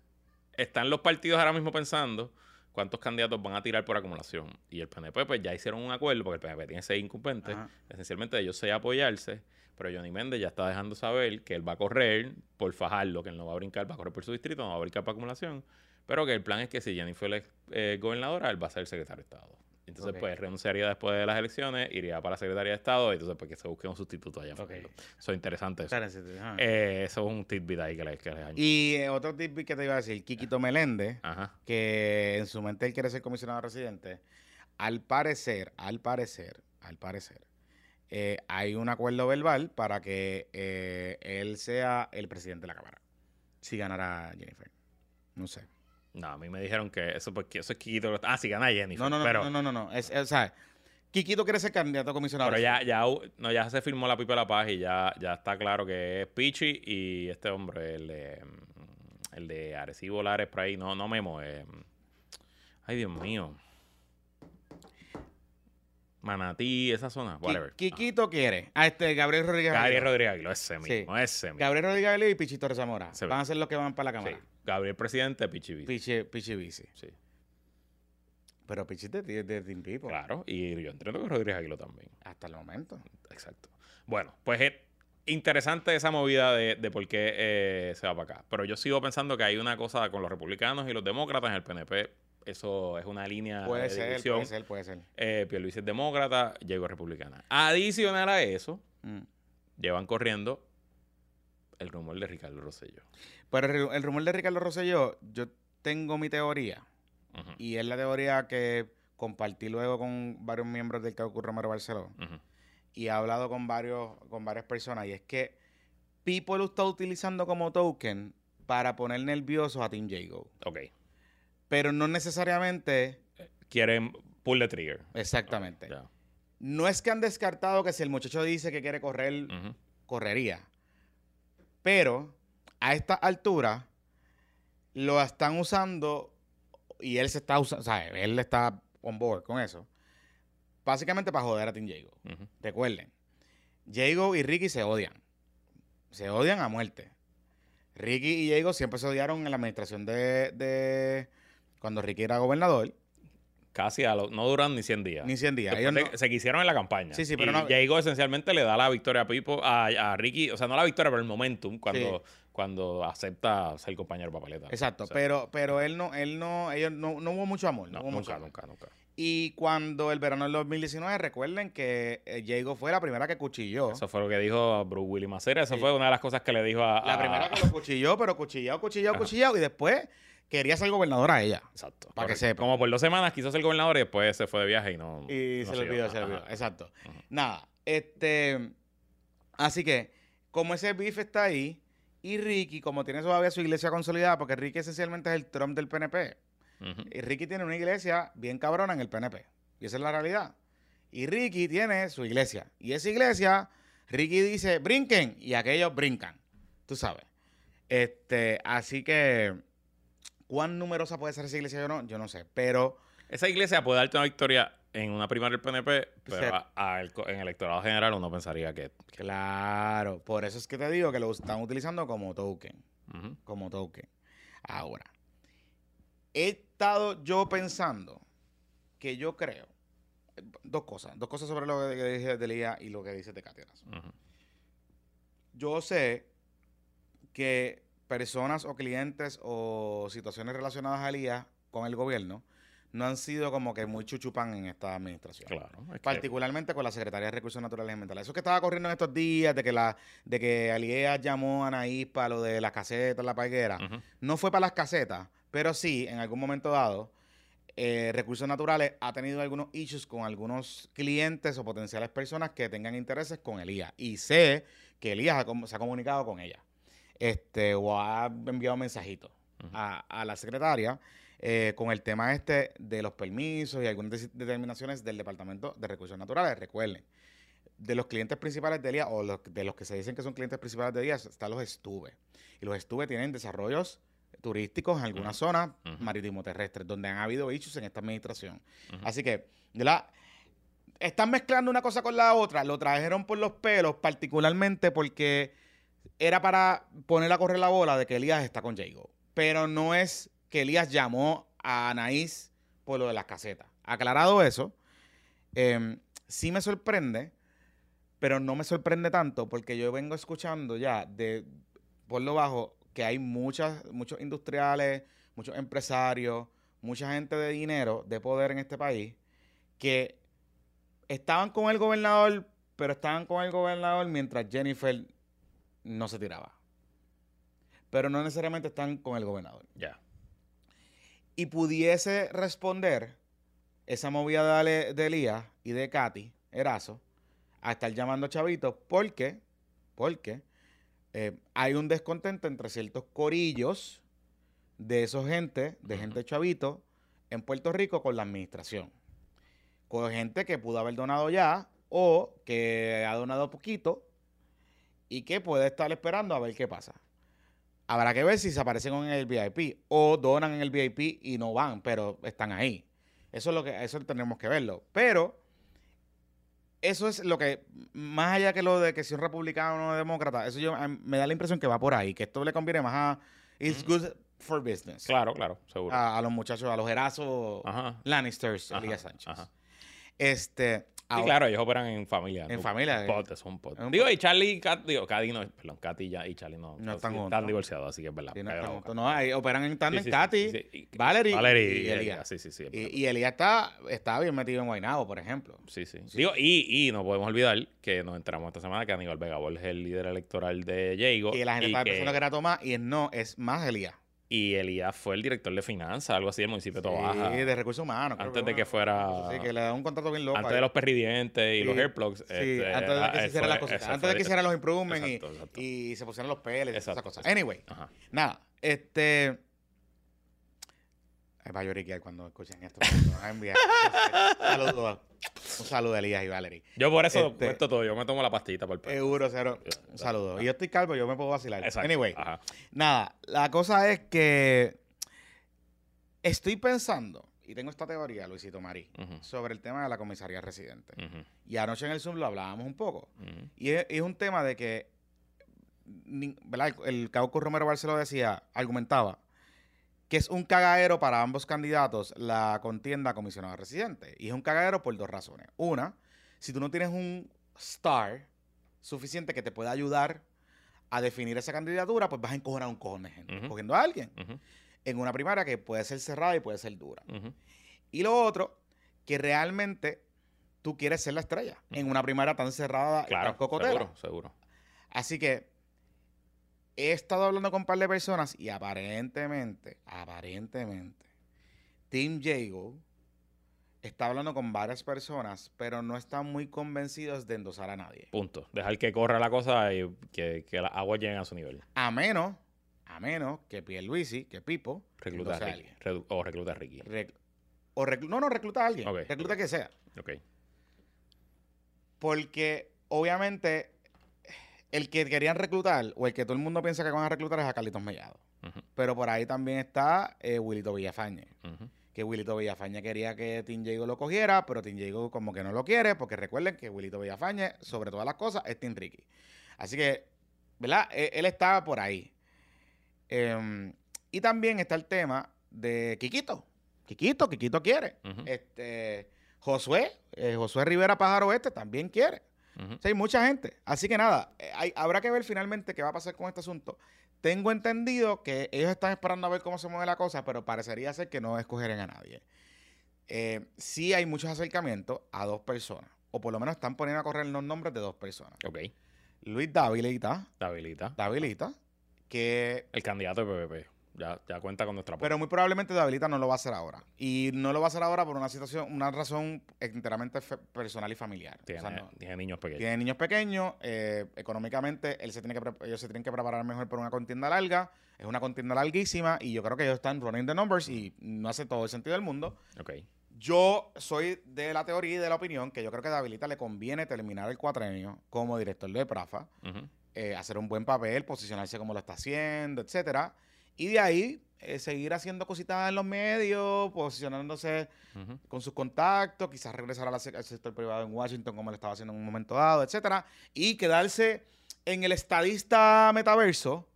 están los partidos ahora mismo pensando cuántos candidatos van a tirar por acumulación. Y el PNP, pues ya hicieron un acuerdo, porque el PNP tiene seis incumbentes. Ajá. Esencialmente, ellos seis apoyarse. Pero Johnny Méndez ya está dejando saber que él va a correr por Fajardo, que él no va a brincar, va a correr por su distrito, no va a brincar por acumulación. Pero que el plan es que si Jennifer es eh, gobernadora, él va a ser secretario de Estado. Entonces, Ok. pues renunciaría después de las elecciones, iría para la Secretaría de Estado y entonces, pues que se busque un sustituto allá. en Ok. Fajardo. Eso es interesante. Eso. Eh, eso es un tidbit ahí que les, que les. Y eh, otro tip que te iba a decir, Kikito Meléndez, que en su mente él quiere ser comisionado residente, al parecer, al parecer, al parecer, eh, hay un acuerdo verbal para que eh, él sea el presidente de la Cámara. Si ganara Jennifer. No sé. No, a mí me dijeron que eso, porque eso es Kikito. Ah, sí, gana Jennifer. No, no, no, pero, no, no, no, no. Es, es- o sea, Kikito quiere ser candidato a comisionado Pero ya, ya, no, ya se firmó la pipa de la paz y ya, ya está claro que es Pichi y este hombre, el de, el de Arecibo Lares por ahí, no, no Memo. eh, ay, Dios mío. Manatí, esa zona, whatever. Kikito quiere. A este Gabriel Rodríguez. Gabriel Aguiló. Rodríguez Aguiló, ese Sí. mismo, ese mismo. Gabriel Rodríguez Aguiló y Pichito Zamora. Se ve. Van a ser los que van para la Sí. Cámara. Gabriel Presidente, Pichi Bici. Pichi, Pichi Bici. Sí, Pero Pichi es de, de, de Team People. claro. Y yo entiendo que Rodríguez Aguiló también. Hasta el momento. Exacto. Bueno, pues es interesante esa movida de, de por qué eh, se va para acá. Pero yo sigo pensando que hay una cosa con los republicanos y los demócratas en el PNP. Eso es una línea Puede de ser, división. puede ser, puede ser. Eh, Pierluisi es demócrata, llegó republicana. Adicional a eso, Mm. llevan corriendo el rumor de Ricardo Rosselló. Pero el, ru- el rumor de Ricardo Rosselló, yo tengo mi teoría. Y es la teoría que compartí luego con varios miembros del Caucus Romero Barceló. ujú. Y he hablado con varios, con varias personas. Y es que People lo está utilizando como token para poner nerviosos a Team Jago. Ok. Pero no necesariamente Quieren pull the trigger. exactamente. No es que han descartado que si el muchacho dice que quiere correr, correría. Pero a esta altura lo están usando y él se está usando, o sea, él está on board con eso. Básicamente para joder a Team Jago. Recuerden, Jago y Ricky se odian. Se odian a muerte. Ricky y Jago siempre se odiaron en la administración de, de- cuando Ricky era gobernador. Casi a lo- no duran ni 100 días. Ni 100 días. Ellos no- Se quisieron en la campaña. Sí, sí, pero y no- Diego esencialmente le da la victoria a Pipo, a, a Ricky, o sea, no la victoria, pero el momentum cuando, cuando acepta ser compañero papeleta. Exacto, O sea, pero, pero él no, él no, ellos no, no hubo mucho amor. No, mucho nunca, amor. nunca, nunca. Y cuando el verano del 2019, recuerden que eh, Jago fue la primera que cuchilló. Eso fue lo que dijo Bruce Willis Macera. Eso Sí. fue una de las cosas que le dijo a. La primera que lo cuchilló, pero cuchillado, cuchillado, cuchillado. Y después quería ser gobernadora a ella. Exacto. Para que sepa. Como por dos semanas quiso ser gobernador y después se fue de viaje y no. Y no se le olvidó, se le olvidó. Exacto. Ajá. Nada, este. Así que, como ese beef está ahí, y Ricky, como tiene todavía su iglesia consolidada, porque Ricky esencialmente es el Trump del PNP. Y Ricky tiene una iglesia bien cabrona en el PNP. Y esa es la realidad. Y Ricky tiene su iglesia. Y esa iglesia, Ricky dice, brinquen. Y aquellos brincan. Tú sabes. Este, así que, ¿cuán numerosa puede ser esa iglesia? Yo no, yo no sé. Pero Esa iglesia puede darte una victoria en una primaria del PNP, pero a- a el co- en el electorado general uno pensaría que. Claro, por eso es que te digo que lo están utilizando como token, como token. Ahora, he estado yo pensando que yo creo dos cosas, dos cosas sobre lo que dije de Lía y lo que dice de Cáteras. Ujú. Yo sé que personas o clientes o situaciones relacionadas a Lía con el gobierno no han sido como que muy chuchupán en esta administración. Claro. es que- Particularmente con la Secretaría de Recursos Naturales y Ambientales. Eso que estaba corriendo en estos días, de que la, de que llamó a Anaís para lo de las casetas, la palguera, Ujú. no fue para las casetas, pero sí, en algún momento dado, eh, Recursos Naturales ha tenido algunos issues con algunos clientes o potenciales personas que tengan intereses con Elías. Y sé que Elías ha se ha comunicado con ella. Este, o ha enviado mensajitos Ujú. a, a la secretaria eh, con el tema este de los permisos y algunas determinaciones del Departamento de Recursos Naturales. Recuerden, de los clientes principales de Elías, o los, de los que se dicen que son clientes principales de Elías, están los estuve. Y los estuve tienen desarrollos turísticos en algunas Ujú. zonas Ujú. marítimo-terrestres, donde han habido issues en esta administración. Así que, de la, están mezclando una cosa con la otra, lo trajeron por los pelos, particularmente porque era para poner a correr la bola de que Elías está con Jago. Pero no es que Elías llamó a Anaís por lo de las casetas. Aclarado eso, em, sí me sorprende, pero no me sorprende tanto porque yo vengo escuchando ya de por lo bajo que hay muchas, muchos industriales, muchos empresarios, mucha gente de dinero, de poder en este país, que estaban con el gobernador, pero estaban con el gobernador mientras Jennifer no se tiraba. Pero no necesariamente están con el gobernador. Ya. Y pudiese responder esa movida de, de Elías y de Katy Erazo a estar llamando a chavitos porque, porque eh, hay un descontento entre ciertos corillos de esos gente, de gente chavito en Puerto Rico con la administración. Con gente que pudo haber donado ya o que ha donado poquito y que puede estar esperando a ver qué pasa. Habrá que ver si se aparecen en el VIP o donan en el VIP y no van, pero están ahí. Eso es lo que eso tenemos que verlo. Pero eso es lo que más allá que lo de que si un republicano o demócrata, eso yo me da la impresión que va por ahí, que esto le conviene más a it's good for business. Claro, claro, seguro. A, a los muchachos, a los Erazos Ajá. Lannisters, Elías Sánchez. ajá. Este, Sí, ahora- claro, ellos operan en familia. En familia, eh. pot, es un pot. Digo, y Charlie y Kat, digo, Katy no, perdón, Katy y ya- y Charlie no. No están. Están divorciados, así que es verdad. Sí, no, están juntos. No, ahí operan en Sí, tandem sí, Katy. Valerie, Valerie y, y Elías. Sí, sí, sí, Y, y Elías está, está bien metido en Guaynabo, por ejemplo. Sí, sí. Digo, y, y no podemos olvidar que nos enteramos esta semana que Aníbal Vega Borges es el líder electoral de Jago. Y la gente estaba que- pensando que era Tomás y es no, es más Elías. Y Elías fue el director de finanzas, algo así del municipio de Tobaja. Sí, de recursos humanos. Antes de que fuera- Sí, que le da un contrato bien loco. Antes ahí. de los perridientes y Sí, los hairplugs. Sí, este, antes de ah, que se él hicieran las cosas. Antes de que hicieran los improvements y- Exacto, exacto. y, se pusieran los peles y esas cosas. Anyway, Ajá. nada, este... Va a lloriquear cuando escuchen esto. Saludos. [LAUGHS] Un saludo a Elías y Valerie. Yo por eso Este- todo. Yo me tomo la pastillita por el pelo. Seguro, cero. Un saludo. Y yo estoy calvo, yo me puedo vacilar. Exacto. Anyway, Ajá. nada, la cosa es que estoy pensando, y tengo esta teoría, Luisito Marí, sobre el tema de la comisaría residente. Y anoche en el Zoom lo hablábamos un poco. Y es, es un tema de que. El, el Cauco Romero Barceló decía, argumentaba, que es un cagadero para ambos candidatos la contienda a comisionado residente. Y es un cagadero por dos razones. Una, si tú no tienes un star suficiente que te pueda ayudar a definir esa candidatura, pues vas a encojonar un cojón de gente, cogiendo a alguien en una primaria que puede ser cerrada y puede ser dura. Y lo otro, que realmente tú quieres ser la estrella en una primaria tan cerrada y Claro, tan cocotera. seguro, seguro. Así que he estado hablando con un par de personas y aparentemente, aparentemente, Team Jago está hablando con varias personas, pero no están muy convencidos de endosar a nadie. Punto. Dejar que corra la cosa y que, que las aguas lleguen a su nivel. A menos, a menos que Pierluisi, que Pipo, Recluta a a Ricky. alguien. Redu- o recluta a Ricky. O reclu- no, no, recluta a alguien. Ok, recluta que sea. Ok. Porque obviamente el que querían reclutar o el que todo el mundo piensa que van a reclutar es a Carlitos Mellado. Pero por ahí también está eh, Wilito Villafañe. Que Wilito Villafañe quería que Tim Diego lo cogiera, pero Tim Diego como que no lo quiere, porque recuerden que Wilito Villafañe, sobre todas las cosas, es Tim Ricky. Así que, ¿verdad? E- Él, estaba por ahí. Em, y también está el tema de Quiquito. Quiquito, Quiquito quiere. Este, Josué, eh, Josué Rivera Pájaro Este también quiere. Ujú. O sea, hay mucha gente. Así que nada, eh, hay- habrá que ver finalmente qué va a pasar con este asunto. Tengo entendido que ellos están esperando a ver cómo se mueve la cosa, pero parecería ser que no escogerán a nadie. Eh, sí hay muchos acercamientos a dos personas, o por lo menos están poniendo a correr los nombres de dos personas. Ok. Luis Davilita, Davilita. Davilita, que... El candidato de PPP. Ya, ya cuenta con nuestra. Pero muy probablemente Davilita no lo va a hacer ahora. Y no lo va a hacer ahora por una situación, una razón enteramente personal y familiar. O tiene, sea, no- tiene niños pequeños. Tiene niños pequeños, eh, económicamente él se tiene que ellos se tienen que preparar mejor por una contienda larga. Es una contienda larguísima y yo creo que ellos están running the numbers y no hace todo el sentido del mundo. Ok. Yo soy de la teoría y de la opinión que yo creo que a Davilita le conviene terminar el cuatrenio como director de Prafa, eh, hacer un buen papel, posicionarse como lo está haciendo, etcétera. Y de ahí eh, seguir haciendo cositas en los medios, posicionándose con sus contactos, quizás regresar al sector privado en Washington como lo estaba haciendo en un momento dado, etcétera, y quedarse en el estadista metaverso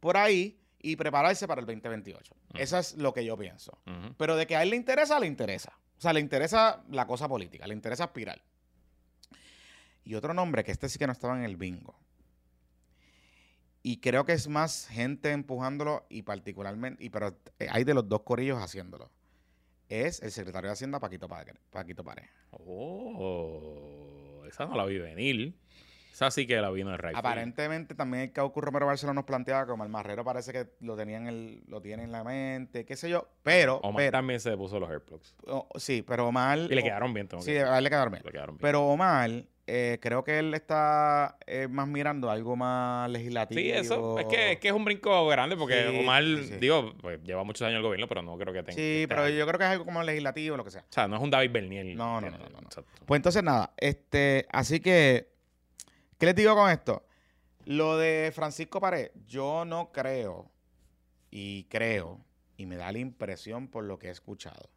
por ahí y prepararse para el 2028. Ujú. Eso es lo que yo pienso. Pero de que a él le interesa, le interesa. O sea, le interesa la cosa política, le interesa aspirar. Y otro nombre, que este sí que no estaba en el bingo. Y creo que es más gente empujándolo y particularmente, y pero eh, hay de los dos corillos haciéndolo. Es el secretario de Hacienda, Paquito, Pare- Paquito Párez. Oh, esa no la vi venir. Esa sí que la vino de Right Aparentemente también el Caucus Romero Barcelona nos planteaba como el marrero parece que lo tenía en el, lo tiene en la mente, qué sé yo. Pero, Omar pero también se puso los AirPlugs. o- sí, pero Omar. Y le quedaron bien, tengo Sí, que a él le quedaron bien. Le quedaron bien. Pero Omar, eh, creo que él está eh, más mirando algo más legislativo. Sí, eso. Es que, es que es un brinco grande porque Sí, Omar, sí, sí. digo, pues, lleva muchos años en el gobierno, pero no creo que tenga. Sí, pero yo creo que es algo como legislativo, lo que sea. O sea, no es un David Bernier. No, no, ¿entiendes? no, no, no. Pues entonces nada, este, así que, ¿qué les digo con esto? Lo de Francisco Pared, yo no creo, y creo, y me da la impresión por lo que he escuchado,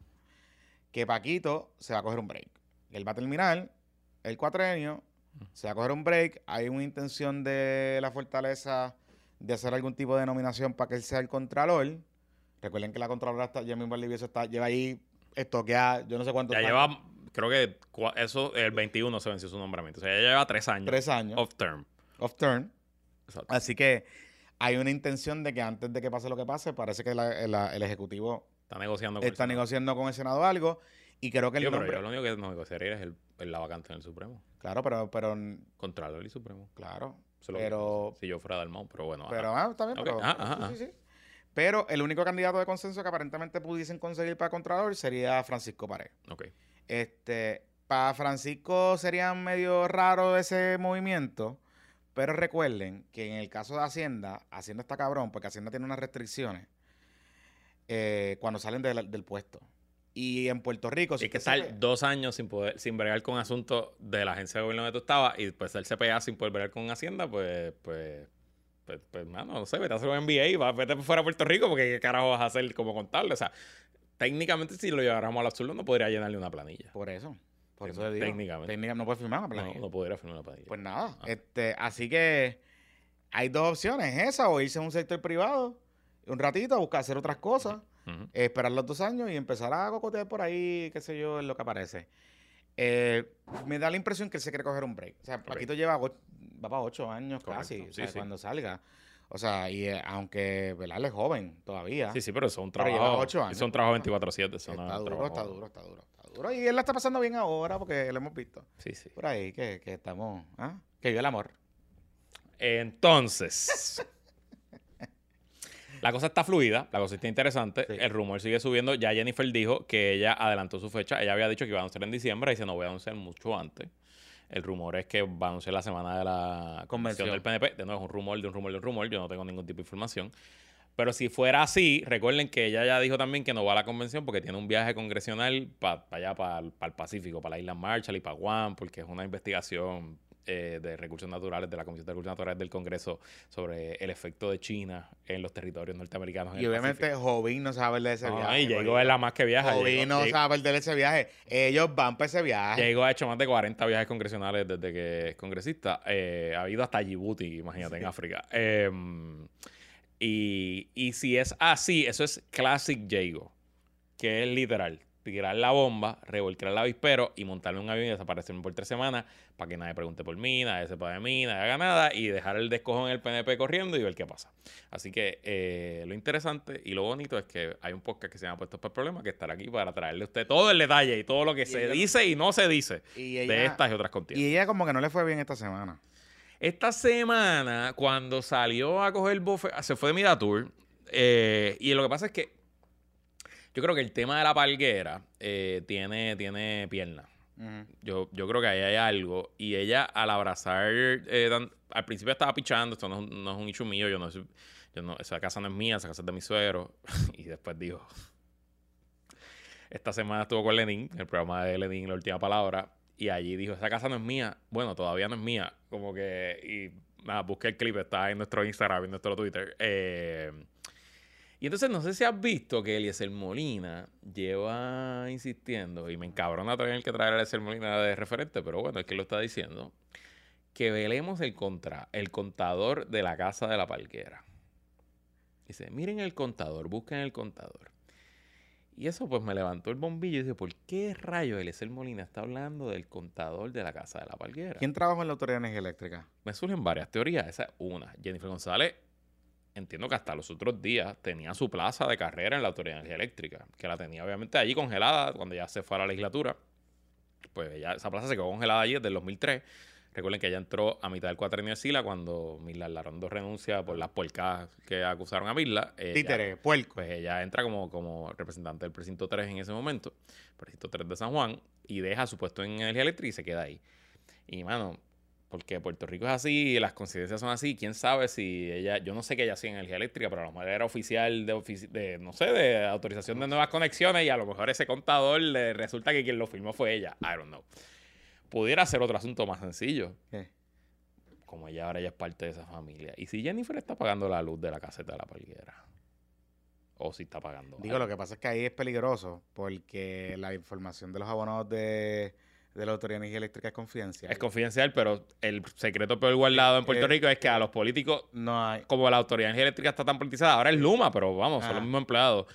que Paquito se va a coger un break. Él va a terminar el cuatrenio, se va a coger un break, hay una intención de la fortaleza de hacer algún tipo de nominación para que él sea el contralor. Recuerden que la contralora está, Jamie Valdivieso está, lleva ahí estoqueada, yo no sé cuánto Ya lleva, creo que eso, el 21 se venció su nombramiento. O sea, ya lleva tres años. tres años Off term. off turn. Exacto. Así que hay una intención de que antes de que pase lo que pase, parece que la- la- el Ejecutivo Está negociando con está negociando con el Senado algo. Y creo que el pero nombre- yo lo único que negociaría es el, el- la vacante en el Supremo. Claro, pero, pero, Contralor y Supremo. claro. Que Pero. Si yo fuera Dalmau, pero bueno. ajá. pero, ah, está bien, Ok, pero, ajá, ajá, sí, sí, sí. Pero el único candidato de consenso que aparentemente pudiesen conseguir para Contralor sería Francisco Pared. Ok. Este, para Francisco sería medio raro ese movimiento, pero recuerden que en el caso de Hacienda, Hacienda está cabrón porque Hacienda tiene unas restricciones eh, cuando salen del- del puesto. Y en Puerto Rico, si Hay que estar dos años sin poder, sin bregar con asuntos de la agencia de gobierno donde tú estabas y después el CPA sin poder bregar con Hacienda, pues, pues, pues, pues, mano, no sé, vete a hacer un MBA y va- vete fuera a Puerto Rico porque qué carajo vas a hacer como contable. O sea, técnicamente, si lo lleváramos al absurdo, no podría llenarle una planilla. Por eso. Por eso le digo. técnicamente. Técnica- no puedes firmar una No, planilla. no podría firmar una planilla. Pues nada. Ah. Este, así que hay dos opciones, esa o irse a un sector privado un ratito a buscar hacer otras cosas, Esperar los dos años y empezar a cocotear por ahí, qué sé yo, en lo que aparece. Eh, me da la impresión que él se quiere coger un break. O sea, Paquito lleva va para ocho años Correcto, casi, o sea, sí. cuando salga. O sea, y eh, aunque ¿verdad? él es joven todavía. Sí, sí, pero es un Pero lleva trabajo. ocho años, Eso es un trabajo 24-7. eso no es está está duro, está duro, está duro. Y él la está pasando bien ahora porque lo hemos visto Sí, sí. por ahí que, que estamos, ¿ah? que vio el amor. Entonces, [LAUGHS] la cosa está fluida, la cosa está interesante. Sí. El rumor sigue subiendo. Ya Jennifer dijo que ella adelantó su fecha. Ella había dicho que iba a anunciar en diciembre y dice no voy a anunciar mucho antes. El rumor es que va a anunciar la semana de la convención Convención. del PNP. De nuevo, es un rumor de un rumor de un rumor. Yo no tengo ningún tipo de información. Pero si fuera así, recuerden que ella ya dijo también que no va a la convención porque tiene un viaje congresional para allá, para el Pacífico, para la isla Marshall y para Guam, porque es una investigación eh, de recursos naturales de la Comisión de Recursos Naturales del Congreso sobre el efecto de China en los territorios norteamericanos. Y obviamente. Jovín no sabe de ese No, viaje. y llegó es la más que viaja. Jovín no llegó- sabe de ese viaje. Ellos van para ese viaje. llegó, ha hecho más de 40 viajes congresionales desde que es congresista. Eh, ha ido hasta Djibouti, imagínate, en África. Eh, y, y si es así, eso es Classic Jago, que es literal. Tirar la bomba, revolcar el avispero y montarle un avión y desaparecerme por tres semanas para que nadie pregunte por mí, nadie sepa de mí, nadie haga nada y dejar el descojo en el PNP corriendo y ver qué pasa. Así que eh, lo interesante y lo bonito es que hay un podcast que se llama Puestos para el Problema que estará aquí para traerle a usted todo el detalle y todo lo que se ella- dice y no se dice de estas y otras contiendas. y ella como que no le fue bien esta semana. Esta semana, cuando salió a coger bofe, se fue de Mida Tour. eh, y lo que pasa es que yo creo que el tema de la palguera eh, tiene, tiene pierna. Yo, yo creo que ahí hay algo. Y ella, al abrazar, eh, al principio estaba pichando, esto no, es un- no es un issue mío, yo no, soy- yo no, esa casa no es mía, esa casa es de mi suegro. [LAUGHS] y después dijo, esta semana estuvo con Lenin, el programa de Lenin, La Última Palabra, y allí dijo, esa casa no es mía. Bueno, todavía no es mía. Como que, y nada, busqué el clip, está en nuestro Instagram, en nuestro Twitter. Eh, y entonces no sé si has visto que Eliezer Molina lleva insistiendo, y me encabrona tener que traer a Eliezer Molina de referente, pero bueno, es que lo está diciendo, que velemos el, contra, el contador de la casa de la palquera. Dice, miren el contador, busquen el contador. Y eso pues me levantó el bombillo y dije, ¿por qué rayo Eliezer Molina está hablando del contador de la casa de la palquera? ¿Quién trabaja en la Autoridad de Energía Eléctrica? me surgen varias teorías. Esa es una. Jennifer González, entiendo que hasta los otros días tenía su plaza de carrera en la Autoridad de Energía Eléctrica, que la tenía obviamente allí congelada cuando ya se fue a la legislatura. Pues ya esa plaza se quedó congelada allí desde el 2003. Recuerden que ella entró a mitad del cuatrenio de Sila cuando Mirla Larondo renuncia por las puercas que acusaron a Mirla. Ella- Títere, puerco. pues ella entra como, como representante del precinto 3 en ese momento, precinto 3 de San Juan, y deja su puesto en energía eléctrica y se queda ahí. Y mano, porque Puerto Rico es así, las coincidencias son así, quién sabe si ella, yo no sé que ella hacía en energía eléctrica, pero a lo mejor era oficial de, ofici- de no sé, de autorización de nuevas conexiones, y a lo mejor ese contador le resulta que quien lo firmó fue ella. I don't know. Pudiera ser otro asunto más sencillo ¿Qué? como ella ahora ya es parte de esa familia. ¿Y si Jennifer está pagando la luz de la caseta de la palguera? O si está pagando. Digo, algo. lo que pasa es que ahí es peligroso porque la información de los abonados de, de la Autoridad de Energía Eléctrica es confidencial. Es confidencial, pero el secreto peor guardado en Puerto Eh, Rico es que a los políticos, no hay. como la autoridad de energía eléctrica está tan politizada, ahora es Luma, pero vamos, son los mismos empleados.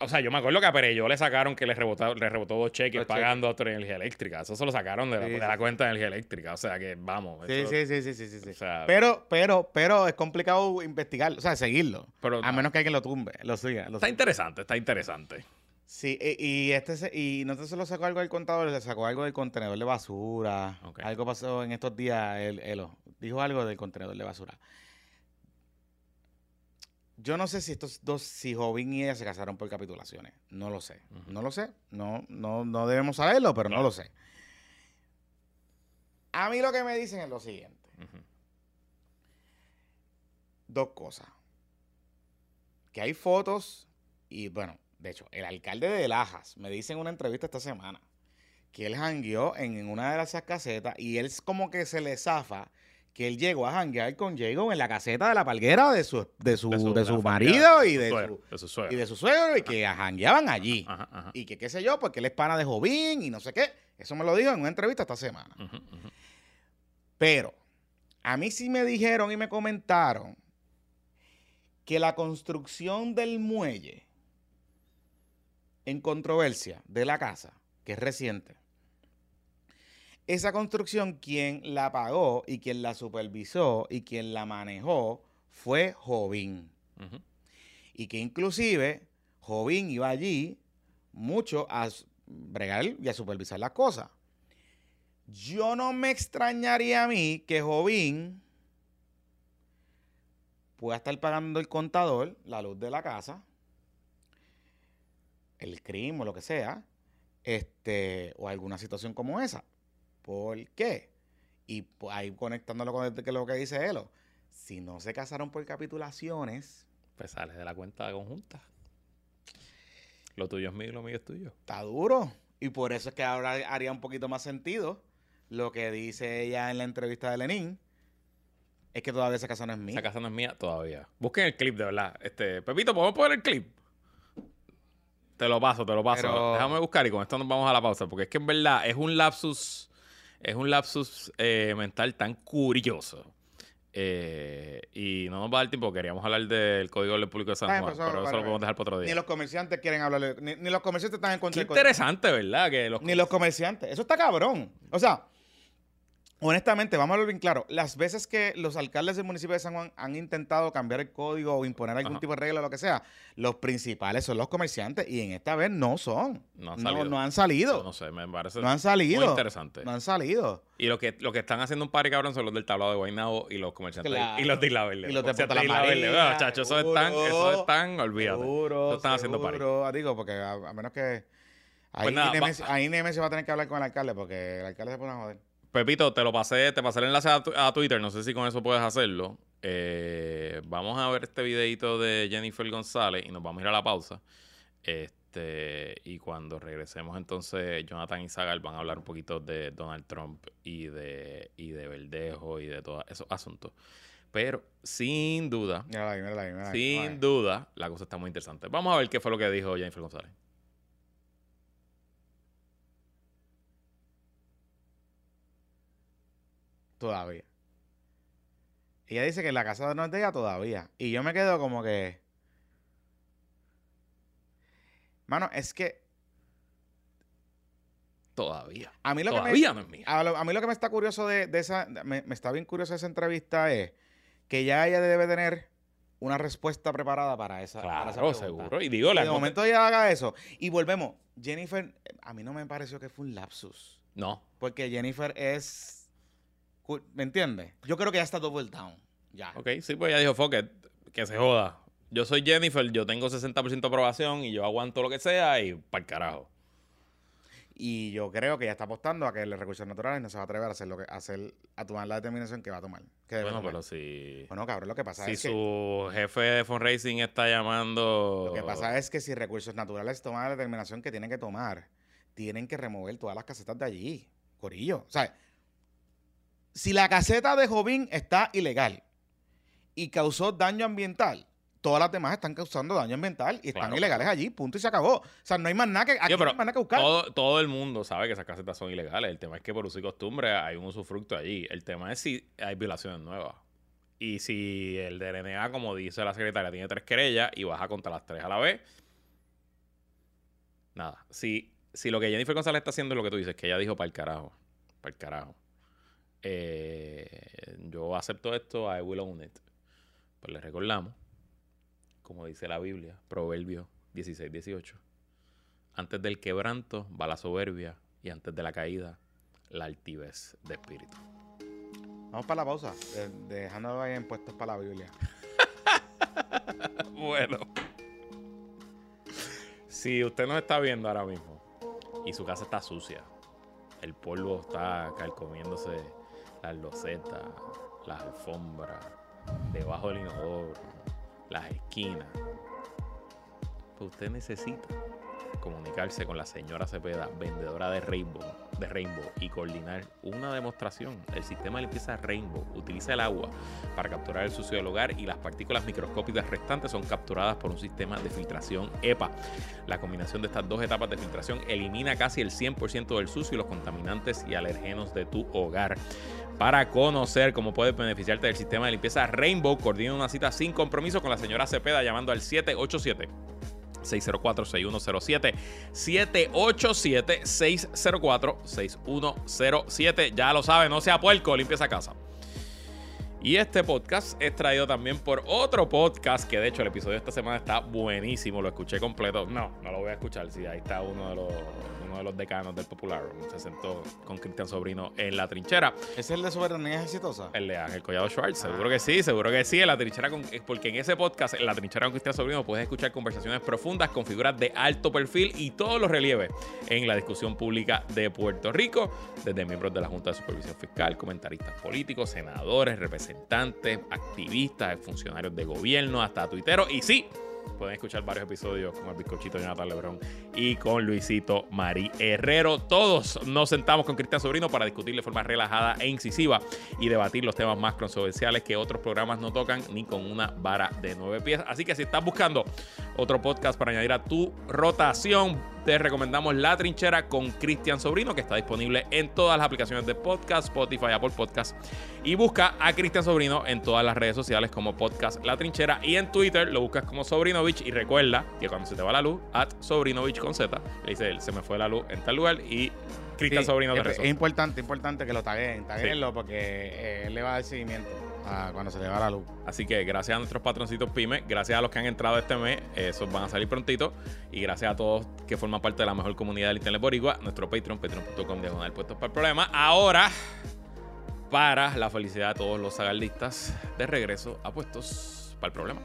O sea, yo me acuerdo que a Pereyó le sacaron que le rebotó, le rebotó dos cheques Dos pagando a Autoridad de Energía Eléctrica. Eso se lo sacaron de la, Sí, de la sí. cuenta de energía eléctrica. O sea que, vamos. Sí, eso- sí, sí, sí, sí, sí, sí. O sea, Pero, pero, pero es complicado investigar, o sea, seguirlo. pero A menos que alguien lo tumbe, lo siga. Lo está siga. interesante, está interesante. Sí, y, y este se- y no te solo sacó algo del contador, le sacó algo del contenedor de basura. Algo pasó en estos días, él, Elo, dijo algo del contenedor de basura. Yo no sé si estos dos, si Jovín y ella se casaron por capitulaciones. No lo sé. No lo sé. No, no, no debemos saberlo, pero no lo sé. A mí lo que me dicen es lo siguiente. Dos cosas. Que hay fotos y, bueno, de hecho, el alcalde de Lajas me dice en una entrevista esta semana que él jangueó en una de esas casetas y él como que se le zafa que él llegó a janguear con Jacob en la caseta de la palguera de su, de su, de su, de marido familia, y de su, de su suegro. y de su suegro y que jangueaban allí. Ajá, ajá. Y que qué sé yo, porque él es pana de Jovín y no sé qué. Eso me lo dijo en una entrevista esta semana. Pero a mí sí me dijeron y me comentaron que la construcción del muelle en controversia de la casa, que es reciente, esa construcción quien la pagó y quien la supervisó y quien la manejó fue Jovín. Y que inclusive Jovín iba allí mucho a bregar y a supervisar las cosas. Yo no me extrañaría a mí que Jovín pueda estar pagando el contador, la luz de la casa, el crimen o lo que sea, este, o alguna situación como esa. ¿Por qué? Y pues, ahí conectándolo con lo que dice Elo. Si no se casaron por capitulaciones, Pues sales de la cuenta conjunta. Lo tuyo es mío y lo mío es tuyo. está duro. Y por eso es que ahora haría un poquito más sentido lo que dice ella en la entrevista de Lenin. Es que todavía esa casa no es mía. Esa casa no es mía todavía. Busquen el clip, de verdad. Este, Pepito, ¿podemos poner el clip? Te lo paso, te lo paso. Pero- Déjame buscar y con esto nos vamos a la pausa. Porque es que en verdad es un lapsus, es un lapsus eh, mental tan curioso. Eh, y no nos va a dar tiempo. Queríamos hablar del Código del Público de San Juan, bien, pero eso- pero eso vale, lo podemos dejar para otro Ni día. los comerciantes quieren hablarle. Ni, ni los comerciantes están en contra Qué interesante, ¿verdad? Que los Ni los comerciantes. Eso está cabrón. O sea, honestamente, vamos a hablar bien claro. Las veces que los alcaldes del municipio de San Juan han intentado cambiar el código o imponer algún Ajá. tipo de regla o lo que sea, los principales son los comerciantes y en esta vez no son. No han salido. no han salido. No sé, me parece No han salido. muy interesante. No han salido. Y lo que, lo que están haciendo un party cabrón son los del tablado de Guaynabo y los comerciantes. Claro. Y los de Isla Verde. Y los de Isla Verde. Bueno, chacho, esos están, esos están, olvídate. Seguro, están haciendo seguro. Ah, Digo, porque a, a menos que... Ahí, Pues nada, Nemesio, va- ahí Nemesio va a tener que hablar con el alcalde porque el alcalde se pone a joder. Pepito, te lo pasé, te pasé el enlace a, tu- a Twitter, no sé si con eso puedes hacerlo. Eh, vamos a ver este videito de Jennifer González y nos vamos a ir a la pausa. Este, y cuando regresemos entonces, Jonathan y Zagal van a hablar un poquito de Donald Trump y de, y de Verdejo y de todos esos asuntos. Pero sin duda, Mírala ahí, mírala ahí, mírala ahí. sin duda, la cosa está muy interesante. Vamos a ver qué fue lo que dijo Jennifer González. Todavía. Ella dice que la casa no es de ella todavía. Y yo me quedo como que... Mano, es que Todavía. a mí lo que me... Todavía no es mía. A, lo- a mí lo que me está curioso de, de esa, me, me está bien curioso de esa entrevista es que ya ella debe tener una respuesta preparada para esa. para esa Claro, seguro. Y digo, la de momento ella haga eso. Y volvemos. Jennifer, a mí no me pareció que fue un lapsus. No, Porque Jennifer es. ¿Me entiendes? Yo creo que ya está double down. Ya. Ok, sí, pues ella dijo, fuck it, que se joda. Yo soy Jennifer, yo tengo 60% de aprobación y yo aguanto lo que sea y para el carajo. Y yo creo que ya está apostando a que los recursos naturales no se va a atrever a hacer lo que a hacer, a tomar la determinación que va a tomar. Que debe Bueno, tomar. pero si, Bueno, cabrón, lo que pasa si es que. su jefe de fundraising está llamando... Lo que pasa es que si recursos naturales toman la determinación que tienen que tomar, tienen que remover todas las casetas de allí. Corillo. O sea, si la caseta de Jovín está ilegal y causó daño ambiental, todas las demás están causando daño ambiental y están Claro, ilegales allí. Punto y se acabó. O sea, no hay más nada que, aquí Yo, no hay más nada que buscar. todo, todo el mundo sabe que esas casetas son ilegales. El tema es que por uso y costumbre hay un usufructo allí. El tema es si hay violaciones nuevas. Y si el DNA, como dice la secretaria, tiene tres querellas y baja contra las tres a la vez, nada. Si, si lo que Jennifer González está haciendo es lo que tú dices, que ella dijo para el carajo, para el carajo. Eh, yo acepto esto, I will own it. Pues le recordamos, como dice la Biblia, Proverbio 16, 18. Antes del quebranto va la soberbia y antes de la caída la altivez de espíritu. Vamos para la pausa, de- dejando ahí en puestos para la Biblia. [LAUGHS] Bueno. Si usted nos está viendo ahora mismo y su casa está sucia, el polvo está calcomiéndose las losetas, las alfombras, debajo del inodoro, las esquinas, pues usted necesita comunicarse con la señora Cepeda, vendedora de Rainbow, de Rainbow y coordinar una demostración del sistema de limpieza Rainbow. Utiliza el agua para capturar el sucio del hogar y las partículas microscópicas restantes son capturadas por un sistema de filtración EPA. La combinación de estas dos etapas de filtración elimina casi el 100% del sucio y los contaminantes y alergenos de tu hogar. Para conocer cómo puedes beneficiarte del sistema de limpieza Rainbow, coordina una cita sin compromiso con la señora Cepeda llamando al 787 604-6107. 787-604-6107. Ya lo sabe, no sea puerco, limpia esa casa. Y este podcast es traído también por otro podcast que de hecho el episodio de esta semana está buenísimo, lo escuché completo. No, no lo voy a escuchar, si ahí está uno de los de los decanos del Popular. Se sentó con Cristian Sobrino en la trinchera. ¿Es el de Soberanía Exitosa? El de Ángel Collado Schwartz. Seguro que sí, seguro que sí. En la trinchera con, porque en ese podcast, en la trinchera con Cristian Sobrino, puedes escuchar conversaciones profundas con figuras de alto perfil y todos los relieves en la discusión pública de Puerto Rico, desde miembros de la Junta de Supervisión Fiscal, comentaristas políticos, senadores, representantes, activistas, funcionarios de gobierno, hasta tuiteros. Y sí, Pueden escuchar varios episodios con el bizcochito de Jonathan Lebrón y con Luisito Mari Herrero. Todos nos sentamos con Cristian Sobrino para discutir de forma relajada e incisiva y debatir los temas más controversiales que otros programas no tocan ni con una vara de nueve pies. Así que si estás buscando otro podcast para añadir a tu rotación, te recomendamos La Trinchera con Cristian Sobrino, que está disponible en todas las aplicaciones de podcast, Spotify, Apple Podcast. Y busca a Cristian Sobrino en todas las redes sociales como Podcast La Trinchera. Y en Twitter lo buscas como Sobrinovich. Y recuerda que cuando se te va la luz, at Sobrinovich con Z, le dice él, se me fue la luz en tal lugar y Cristian Sobrino te Es, es importante, importante que lo taguen, taguenlo porque eh, él le va a dar seguimiento cuando se le va la luz. Así que gracias a nuestros patroncitos pymes, gracias a los que han entrado este mes, esos van a salir prontito. Y gracias a todos que forman parte de la mejor comunidad del Internet Boricua, nuestro Patreon, patreon.com diagonal puestos para el problema. Ahora, para la felicidad de todos los sagardistas, de regreso a puestos para el problema.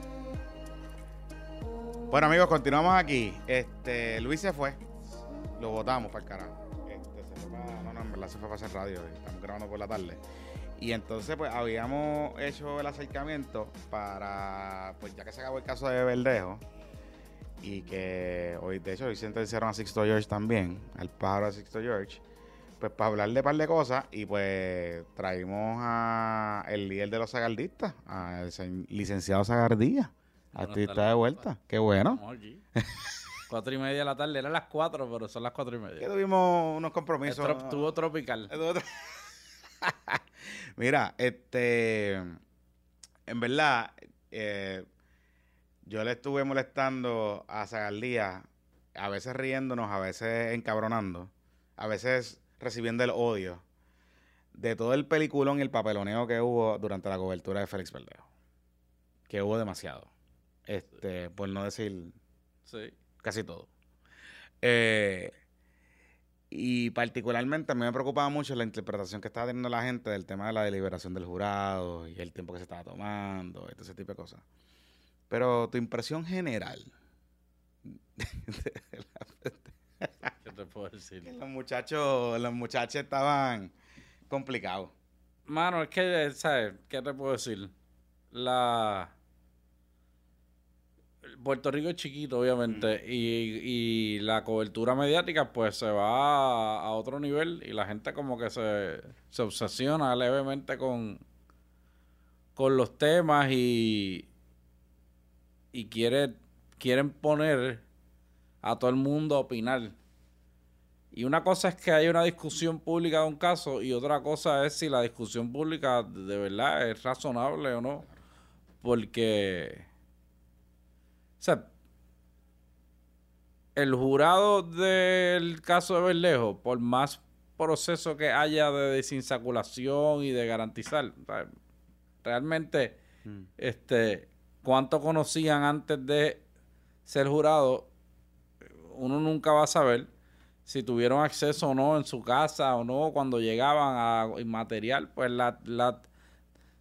Bueno amigos, continuamos aquí. Este, Luis se fue. Lo votamos para el carajo. Este, se fue para, se fue hacer radio. Estamos grabando por la tarde. Y entonces, pues, habíamos hecho el acercamiento para, pues, ya que se acabó el caso de Verdejo, y que hoy, de hecho, hoy sentenciaron a Sixto George también, al pájaro de Sixto George, pues, para hablar de un par de cosas, y pues, traímos a el líder de los sagardistas, al licenciado Sagardía. Artista de vuelta. Qué bueno. [LAUGHS] cuatro y media de la tarde. Eran las cuatro, pero son las cuatro y media. Que tuvimos unos compromisos. Estuvo tropical. [LAUGHS] Mira, este. En verdad, eh, yo le estuve molestando a Zagaldía, a veces riéndonos, a veces encabronando, a veces recibiendo el odio de todo el peliculón y el papeloneo que hubo durante la cobertura de Félix Verdejo. Que hubo demasiado. Este, por no decir casi todo. Eh, y particularmente a mí me preocupaba mucho la interpretación que estaba teniendo la gente del tema de la deliberación del jurado y el tiempo que se estaba tomando, y todo ese tipo de cosas. Pero tu impresión general. ¿Qué te puedo decir? [LAUGHS] los muchachos, los muchachos estaban complicados. Mano, es que, ¿sabes? ¿Qué te puedo decir? La Puerto Rico es chiquito, obviamente, y, la cobertura mediática pues se va a, otro nivel y la gente como que se, obsesiona levemente con, con los temas y, y quiere, quieren poner a todo el mundo a opinar. Y una cosa es que hay una discusión pública de un caso y otra cosa es si la discusión pública de verdad es razonable o no. Porque sea, el jurado del caso de Berlejo, por más proceso que haya de desinsaculación y de garantizar, realmente, mm. este, cuánto conocían antes de ser jurado, uno nunca va a saber si tuvieron acceso o no en su casa o no cuando llegaban a material, pues la, la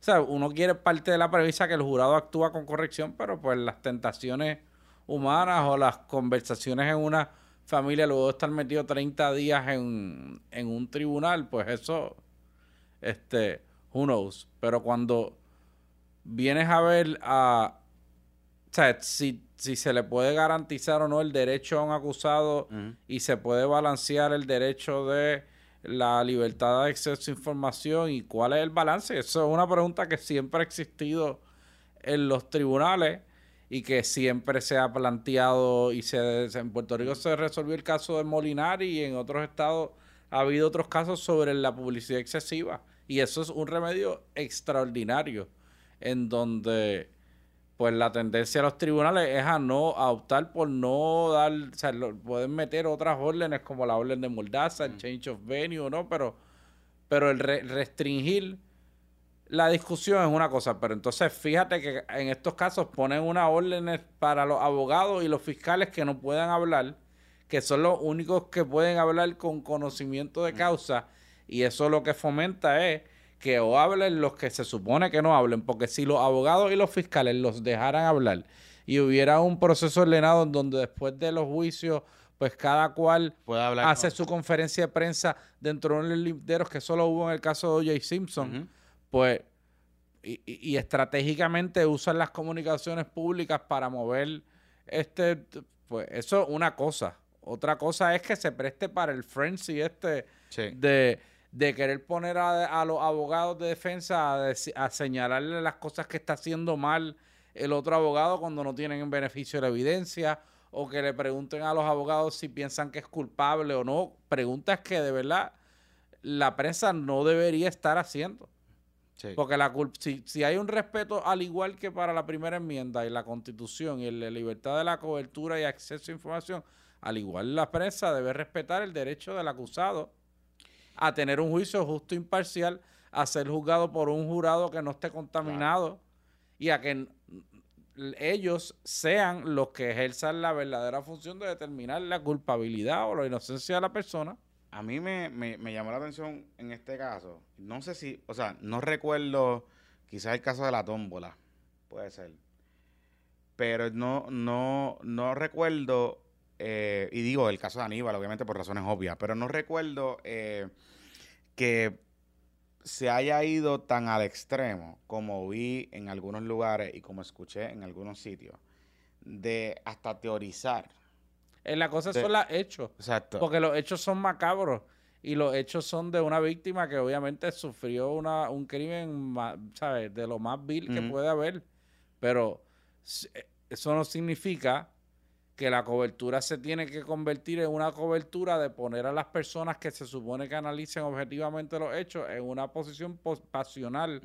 o sea, uno quiere parte de la premisa que el jurado actúa con corrección, pero pues las tentaciones humanas o las conversaciones en una familia luego de estar metido 30 días en, en un tribunal, pues eso, este, who knows. Pero cuando vienes a ver a sea, si, si se le puede garantizar o no el derecho a un acusado y se puede balancear el derecho de la libertad de acceso a información y cuál es el balance. Eso es una pregunta que siempre ha existido en los tribunales y que siempre se ha planteado y se en Puerto Rico se resolvió el caso de Molinari y en otros estados ha habido otros casos sobre la publicidad excesiva y eso es un remedio extraordinario en donde pues la tendencia de los tribunales es a no a optar por no dar, o sea, pueden meter otras órdenes como la orden de Moldaza, el mm. change of venue, ¿no? Pero, pero el restringir la discusión es una cosa, pero entonces fíjate que en estos casos ponen una orden para los abogados y los fiscales que no puedan hablar, que son los únicos que pueden hablar con conocimiento de mm. causa, y eso lo que fomenta es que o hablen los que se supone que no hablen, porque si los abogados y los fiscales los dejaran hablar y hubiera un proceso ordenado en donde después de los juicios, pues cada cual hace su conferencia de prensa dentro de los linderos, que solo hubo en el caso de O.J. Simpson, pues, y, y, estratégicamente usan las comunicaciones públicas para mover este, pues eso es una cosa. Otra cosa es que se preste para el frenzy este de de querer poner a, los abogados de defensa a, señalarle las cosas que está haciendo mal el otro abogado cuando no tienen beneficio de la evidencia o que le pregunten a los abogados si piensan que es culpable o no. Preguntas que de verdad la prensa no debería estar haciendo. Porque la si, si hay un respeto al igual que para la primera enmienda y la constitución y la libertad de la cobertura y acceso a información, al igual la prensa debe respetar el derecho del acusado a tener un juicio justo e imparcial, a ser juzgado por un jurado que no esté contaminado y a que ellos sean los que ejerzan la verdadera función de determinar la culpabilidad o la inocencia de la persona. A mí me, llamó la atención en este caso, no sé si, o sea, no recuerdo quizás el caso de la tómbola, puede ser, pero no, no, no recuerdo eh, y digo el caso de Aníbal, obviamente por razones obvias, pero no recuerdo eh, que se haya ido tan al extremo como vi en algunos lugares y como escuché en algunos sitios, de hasta teorizar. En la cosa son los hechos. Exacto. Porque los hechos son macabros y los hechos son de una víctima que obviamente sufrió una, un crimen, ¿sabes? De lo más vil que puede haber. Pero eh, eso no significa que la cobertura se tiene que convertir en una cobertura de poner a las personas que se supone que analicen objetivamente los hechos en una posición pasional.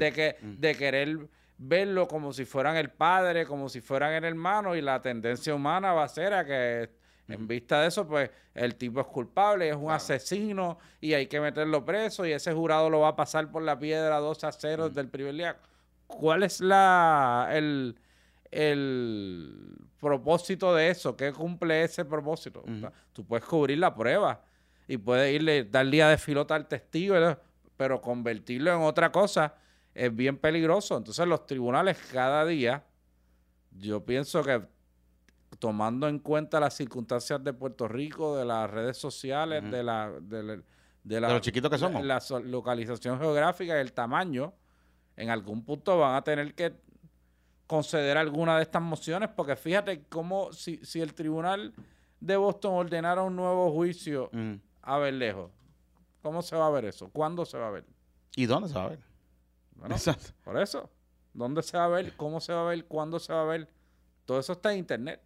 De que de querer verlo como si fueran el padre, como si fueran el hermano y la tendencia humana va a ser a que en vista de eso, pues el tipo es culpable, es un asesino y hay que meterlo preso y ese jurado lo va a pasar por la piedra 2 a 0 del primer día. ¿Cuál es la el el propósito de eso? ¿Qué cumple ese propósito? tú puedes cubrir la prueba y puedes irle, dar día de filota al testigo, pero convertirlo en otra cosa es bien peligroso. Entonces los tribunales cada día, yo pienso que tomando en cuenta las circunstancias de Puerto Rico, de las redes sociales, de la... De, de, los chiquitos que somos. La, localización geográfica y el tamaño, en algún punto van a tener que conceder alguna de estas mociones, porque fíjate cómo si, si el tribunal de Boston ordenara un nuevo juicio mm. a ver lejos, ¿cómo se va a ver eso? ¿Cuándo se va a ver? ¿Y dónde se va a ver? Bueno, por eso. ¿Dónde se va a ver? ¿Cómo se va a ver? ¿Cuándo se va a ver? Todo eso está en internet.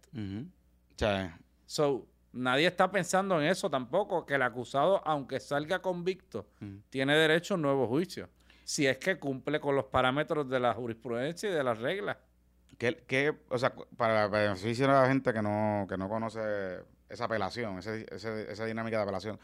So, nadie está pensando en eso tampoco, que el acusado, aunque salga convicto, tiene derecho a un nuevo juicio. Si es que cumple con los parámetros de la jurisprudencia y de las reglas. ¿Qué, o sea, para el beneficio de la gente que no, que no conoce esa apelación, esa dinámica de apelación,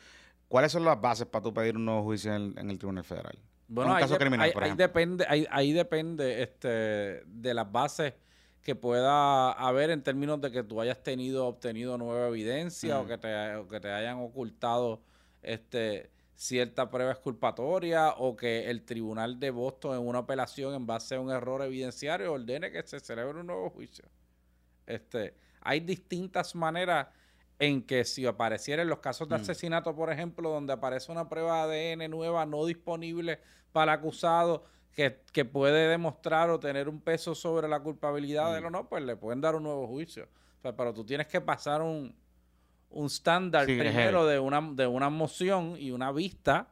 ¿cuáles son las bases para tú pedir un nuevo juicio en el, Tribunal Federal? Bueno, un caso criminal, por ejemplo. depende, ahí, depende este, de las bases que pueda haber en términos de que tú hayas tenido, obtenido nueva evidencia o, que te, o que te hayan ocultado este cierta prueba exculpatoria o que el tribunal de Boston en una apelación en base a un error evidenciario ordene que se celebre un nuevo juicio. Este, hay distintas maneras en que si apareciera en los casos de mm. asesinato, por ejemplo, donde aparece una prueba de ADN nueva no disponible para el acusado, que, que puede demostrar o tener un peso sobre la culpabilidad de él Mm. o no, pues le pueden dar un nuevo juicio. O sea, pero tú tienes que pasar un, un estándar Sí, primero de una, de una moción y una vista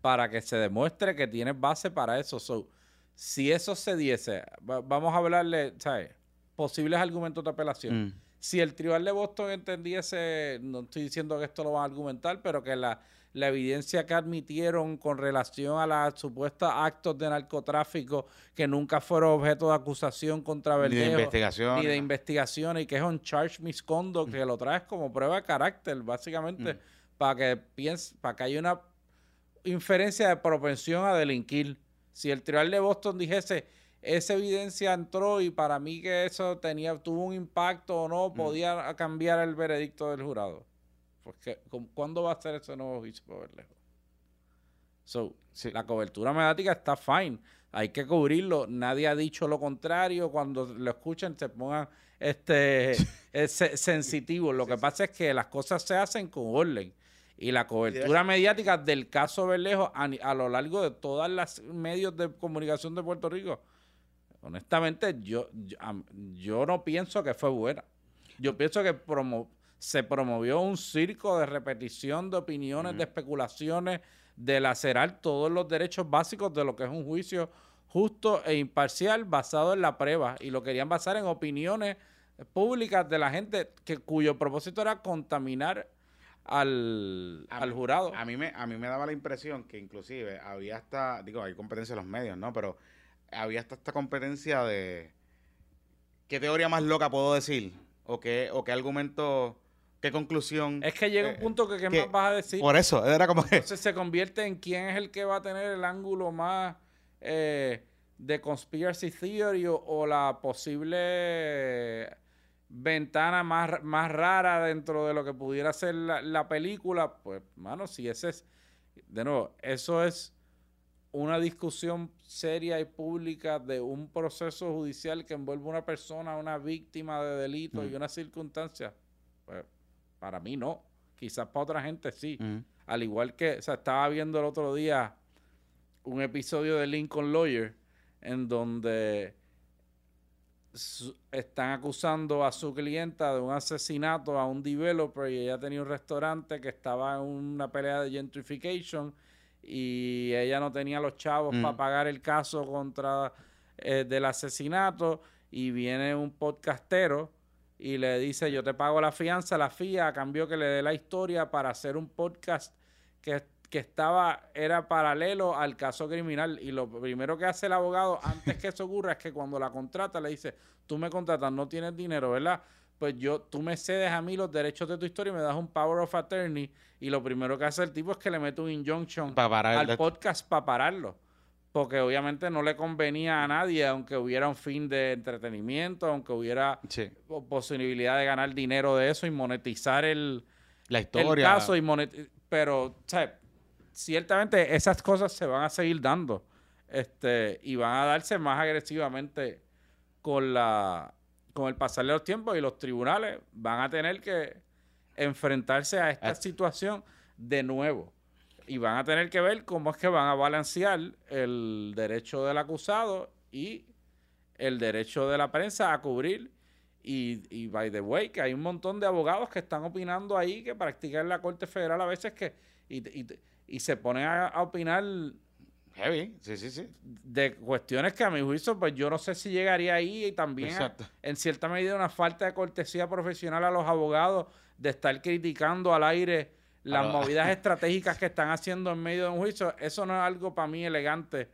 para que se demuestre que tienes base para eso. So, si eso se diese, va- vamos a hablarle, ¿sabes? Posibles argumentos de apelación. Mm. Si el tribunal de Boston entendiese, no estoy diciendo que esto lo van a argumentar, pero que la, la evidencia que admitieron con relación a las supuestos actos de narcotráfico que nunca fueron objeto de acusación contra Ni de Verdejo, investigación. ni de investigación y que es un charge misconduct, que lo traes como prueba de carácter, básicamente, Mm. para que piense, para que haya una inferencia de propensión a delinquir. Si el tribunal de Boston dijese, esa evidencia entró y para mí que eso tenía, tuvo un impacto o no, podía cambiar el veredicto del jurado. Porque, ¿cu- ¿Cuándo va a ser ese nuevo juicio para Berlejo? So, Sí. la cobertura mediática está fine. Hay que cubrirlo. Nadie ha dicho lo contrario. Cuando lo escuchen se pongan este [LAUGHS] eh, se- sensitivos. Lo que pasa es que las cosas se hacen con orden. Y la cobertura mediática del caso Berlejo a, lo largo de todas las medios de comunicación de Puerto Rico, honestamente, yo, yo, yo no pienso que fue buena. Yo pienso que promo- se promovió un circo de repetición de opiniones, de especulaciones, de lacerar todos los derechos básicos de lo que es un juicio justo e imparcial basado en la prueba. Y lo querían basar en opiniones públicas de la gente que, cuyo propósito era contaminar al, A al mí- jurado. A mí, me, a mí me daba la impresión que inclusive había hasta, digo, hay competencia en los medios, ¿no? Pero había hasta esta competencia de qué teoría más loca puedo decir o qué, o qué argumento, qué conclusión. es que llega eh, un punto que ¿qué que- más vas a decir? Por eso, era como que... Entonces se convierte en quién es el que va a tener el ángulo más eh, de conspiracy theory o, o la posible ventana más, más rara dentro de lo que pudiera ser la, la película. Pues, mano, si ese es, de nuevo, eso es una discusión seria y pública de un proceso judicial que envuelve a una persona, una víctima de delito y Mm. una circunstancia. Para mí no. Quizás para otra gente sí. Mm. Al igual que, o sea, estaba viendo el otro día un episodio de Lincoln Lawyer en donde están acusando a su clienta de un asesinato a un developer y ella tenía un restaurante que estaba en una pelea de gentrification y ella no tenía los chavos Mm. para pagar el caso contra eh, del asesinato y viene un podcastero y le dice yo te pago la fianza, la FIA a cambio que le dé la historia para hacer un podcast que, que estaba, era paralelo al caso criminal. Y lo primero que hace el abogado [LAUGHS] antes que eso ocurra es que cuando la contrata le dice, tú me contratas, no tienes dinero, ¿verdad? Pues yo, tú me cedes a mí los derechos de tu historia y me das un power of attorney. Y lo primero que hace el tipo es que le mete un injunction al podcast para pararlo. Porque obviamente no le convenía a nadie, aunque hubiera un fin de entretenimiento, aunque hubiera Sí. posibilidad de ganar dinero de eso y monetizar el, La el historia. caso y monet- pero ¿sabes? ciertamente esas cosas se van a seguir dando este y van a darse más agresivamente con la con el pasar de los tiempos y los tribunales van a tener que enfrentarse a esta situación de nuevo y van a tener que ver cómo es que van a balancear el derecho del acusado y el derecho de la prensa a cubrir y, y by the way, que hay un montón de abogados que están opinando ahí que practican la Corte Federal a veces que y, y, y se ponen a, a opinar Heavy, sí, sí, sí. de cuestiones que a mi juicio pues yo no sé si llegaría ahí y también a- en cierta medida una falta de cortesía profesional a los abogados de estar criticando al aire las movidas [LAUGHS] estratégicas que están haciendo en medio de un juicio. Eso no es algo para mí elegante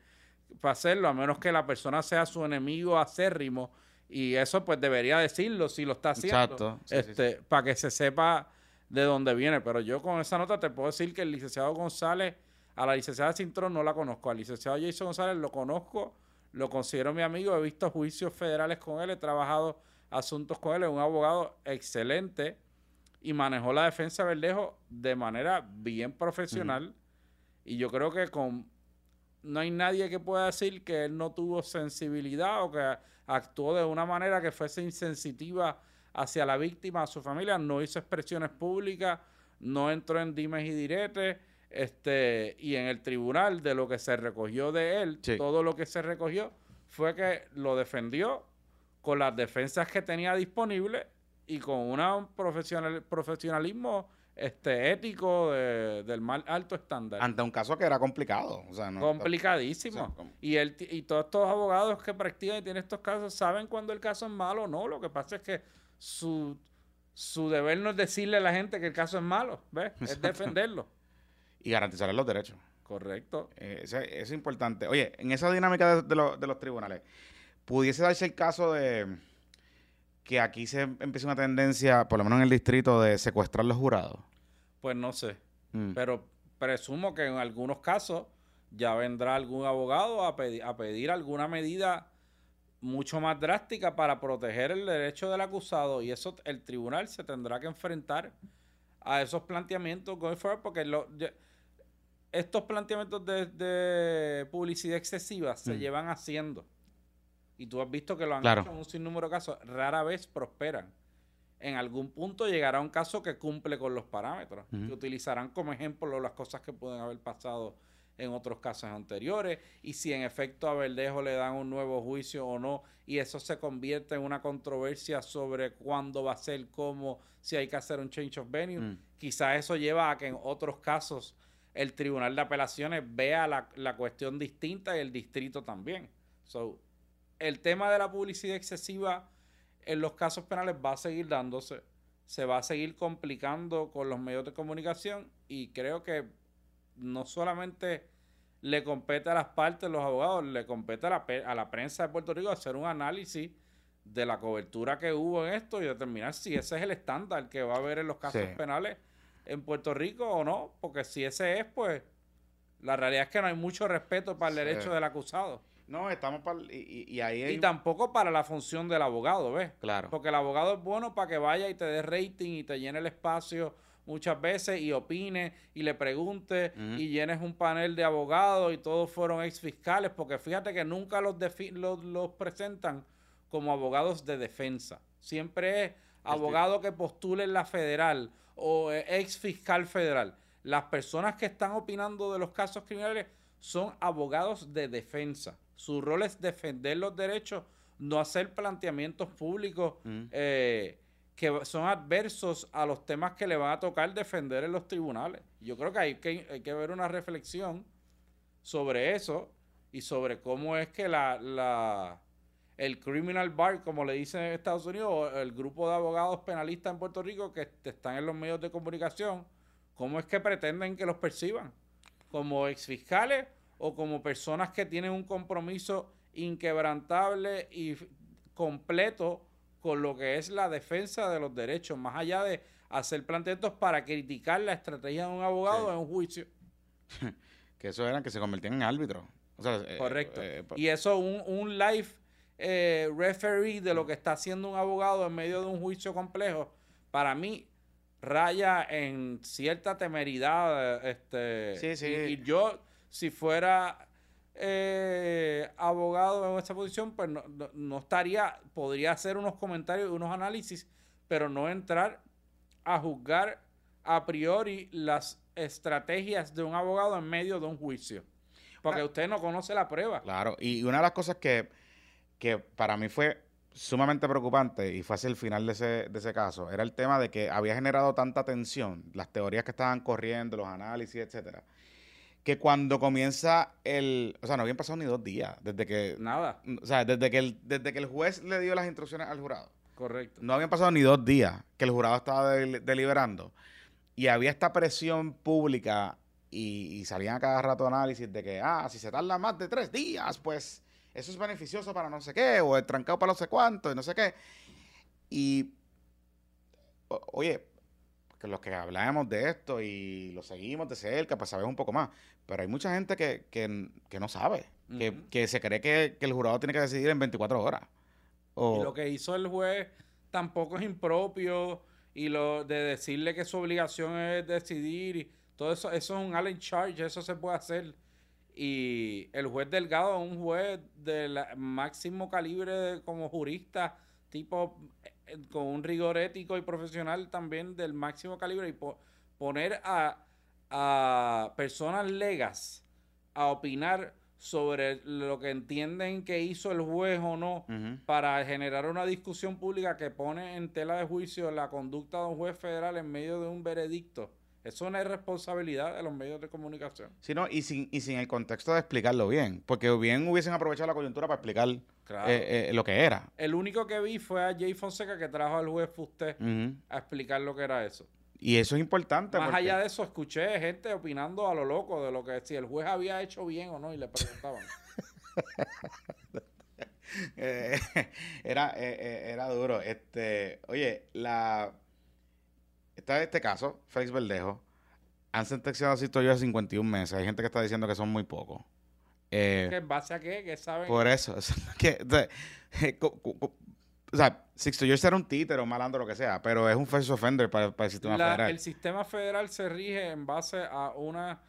para hacerlo, a menos que la persona sea su enemigo acérrimo. Y eso pues debería decirlo si lo está haciendo. Exacto, sí, sí, este, Para que se sepa de dónde viene. Pero yo con esa nota te puedo decir que el licenciado González, a la licenciada Cintrón no la conozco. Al licenciado Jason González lo conozco, lo considero mi amigo, he visto juicios federales con él, he trabajado asuntos con él, es un abogado excelente y manejó la defensa de Verdejo de manera bien profesional. Y yo creo que con no hay nadie que pueda decir que él no tuvo sensibilidad o que actuó de una manera que fuese insensitiva hacia la víctima, a su familia, no hizo expresiones públicas, no entró en dimes y diretes, Este, y en el tribunal, de lo que se recogió de él, Sí. todo lo que se recogió fue que lo defendió con las defensas que tenía disponibles y con un profesional, profesionalismo este, ético de- del más alto estándar. Ante un caso que era complicado. O sea, no, Complicadísimo. o sea, como- y, el, y todos estos abogados que practican y tienen estos casos saben cuando el caso es malo o no. Lo que pasa es que su, su deber no es decirle a la gente que el caso es malo, ¿ves? Es defenderlo. [LAUGHS] Y garantizarle los derechos. Correcto. Eh, eso, eso es importante. Oye, en esa dinámica de, de lo- de los tribunales, pudiese darse el caso de que aquí se empiece una tendencia, por lo menos en el distrito, de secuestrar los jurados. Pues no sé. Mm. Pero presumo que en algunos casos ya vendrá algún abogado a, pedi- a pedir alguna medida mucho más drástica para proteger el derecho del acusado y eso el tribunal se tendrá que enfrentar a esos planteamientos going forward porque lo- estos planteamientos de, de publicidad excesiva se Mm. llevan haciendo y tú has visto que lo han Claro. hecho en un sinnúmero de casos rara vez prosperan en algún punto llegará un caso que cumple con los parámetros, Ujú. que utilizarán como ejemplo las cosas que pueden haber pasado en otros casos anteriores y si en efecto a Verdejo le dan un nuevo juicio o no y eso se convierte en una controversia sobre cuándo va a ser, cómo, si hay que hacer un change of venue, Mm. quizás eso lleva a que en otros casos el Tribunal de Apelaciones vea la, la cuestión distinta y el distrito también. So, el tema de la publicidad excesiva en los casos penales va a seguir dándose, se va a seguir complicando con los medios de comunicación y creo que no solamente le compete a las partes, los abogados, le compete a la, a la prensa de Puerto Rico hacer un análisis de la cobertura que hubo en esto y determinar si ese es el estándar que va a haber en los casos Sí. penales en Puerto Rico o no, porque si ese es, pues la realidad es que no hay mucho respeto para el Sí. derecho del acusado No, estamos para... Y, y- y ahí hay... y tampoco para la función del abogado, ¿ves? Claro. Porque el abogado es bueno para que vaya y te dé rating y te llene el espacio muchas veces y opine y le pregunte y llenes un panel de abogados y todos fueron ex fiscales, porque fíjate que nunca los, los presentan como abogados de defensa. Siempre es abogado que postule en la federal o eh, ex fiscal federal. Las personas que están opinando de los casos criminales son abogados de defensa. Su rol es defender los derechos, no hacer planteamientos públicos Mm. eh, que son adversos a los temas que le van a tocar defender en los tribunales. Yo creo que hay que, hay que ver una reflexión sobre eso y sobre cómo es que la, la- el criminal bar, como le dicen en Estados Unidos, o el grupo de abogados penalistas en Puerto Rico que est- están en los medios de comunicación, cómo es que pretenden que los perciban, como exfiscales o como personas que tienen un compromiso inquebrantable y completo con lo que es la defensa de los derechos, más allá de hacer planteamientos para criticar la estrategia de un abogado Sí. en un juicio. [LAUGHS] Que eso eran que se convertían en árbitros. O sea, eh, Correcto. eh, pa- y eso, un, un live eh, referee de lo que está haciendo un abogado en medio de un juicio complejo, para mí raya en cierta temeridad. Este, Sí, sí. Y, y yo, si fuera eh, abogado en esa posición, pues no, no- no estaría, podría hacer unos comentarios y unos análisis, pero no entrar a juzgar a priori las estrategias de un abogado en medio de un juicio. Porque Una- usted no conoce la prueba. Claro, y una de las cosas que, que para mí fue sumamente preocupante y fue hacia el final de ese, de ese caso, era el tema de que había generado tanta tensión, las teorías que estaban corriendo, los análisis, etcétera, que cuando comienza el, o sea, no habían pasado ni dos días desde que, Nada, o sea, desde que el, desde que el juez le dio las instrucciones al jurado. correcto. No habían pasado ni dos días que el jurado estaba del- deliberando y había esta presión pública y, y salían a cada rato análisis de que, ah, si se tarda más de tres días, pues eso es beneficioso para no sé qué, o el trancado para no sé cuánto, y no sé qué. Y, o- oye, que los que hablamos de esto y lo seguimos de cerca, pues sabemos un poco más. Pero hay mucha gente que, que, que no sabe, que, que se cree que, que el jurado tiene que decidir en 24 horas. O, Y lo que hizo el juez tampoco es impropio y lo de decirle que su obligación es decidir y todo eso, eso es un Allen Charge, eso se puede hacer. Y el juez Delgado es un juez del máximo calibre como jurista, tipo con un rigor ético y profesional también del máximo calibre y po- poner a a personas legas a opinar sobre lo que entienden que hizo el juez o no para generar una discusión pública que pone en tela de juicio la conducta de un juez federal en medio de un veredicto. Eso no es responsabilidad de los medios de comunicación. Sí, no, y sin, y sin el contexto de explicarlo bien. Porque bien hubiesen aprovechado la coyuntura para explicar Claro. eh, eh, lo que era. El único que vi fue a Jay Fonseca que trajo al juez Fusté a explicar lo que era eso. Y eso es importante. Más porque- allá de eso, escuché gente opinando a lo loco de lo que si el juez había hecho bien o no y le preguntaban. [LAUGHS] Eh, era, era duro. Este, oye, la está este caso, Félix Verdejo, han sentenciado a Sisto yo a 51 meses. Hay gente que está diciendo que son muy pocos. Eh, ¿Qué, ¿En base a qué? ¿Qué saben? por eso, es que, [LAUGHS] o sea, Sixto George era un títere, un malandro, lo que sea, pero es un first offender para, para el sistema La- federal. el sistema federal se rige en base a una...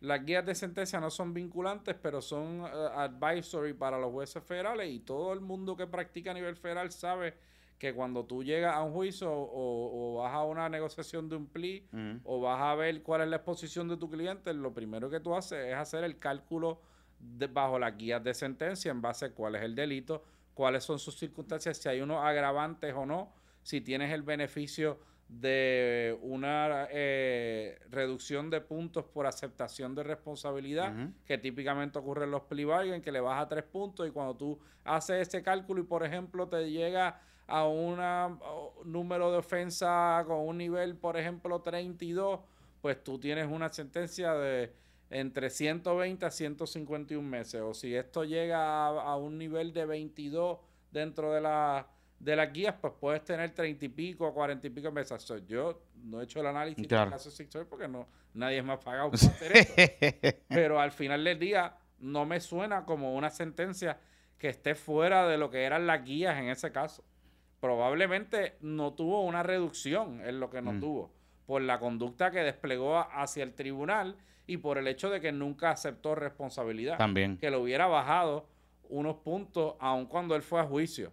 Las guías de sentencia no son vinculantes, pero son eh, advisory para los jueces federales y todo el mundo que practica a nivel federal sabe que cuando tú llegas a un juicio o, o vas a una negociación de un plea o vas a ver cuál es la exposición de tu cliente, lo primero que tú haces es hacer el cálculo de- bajo las guías de sentencia en base a cuál es el delito, cuáles son sus circunstancias, si hay unos agravantes o no, si tienes el beneficio de una eh, reducción de puntos por aceptación de responsabilidad, que típicamente ocurre en los plea bargain, que le baja tres puntos y cuando tú haces ese cálculo y por ejemplo te llega a un número de ofensa con un nivel, por ejemplo, 32, pues tú tienes una sentencia de entre 120 a 151 meses. O si esto llega a, a un nivel de 22 dentro de la de las guías, pues puedes tener 30 y pico, 40 y pico meses. So, yo no he hecho el análisis Claro. del caso Sixer porque no, nadie me ha pagado [LAUGHS] por hacer esto [LAUGHS] pero al final del día no me suena como una sentencia que esté fuera de lo que eran las guías en ese caso. Probablemente no tuvo una reducción en lo que no Mm. tuvo por la conducta que desplegó hacia el tribunal y por el hecho de que nunca aceptó responsabilidad. También. Que lo hubiera bajado unos puntos aun cuando él fue a juicio.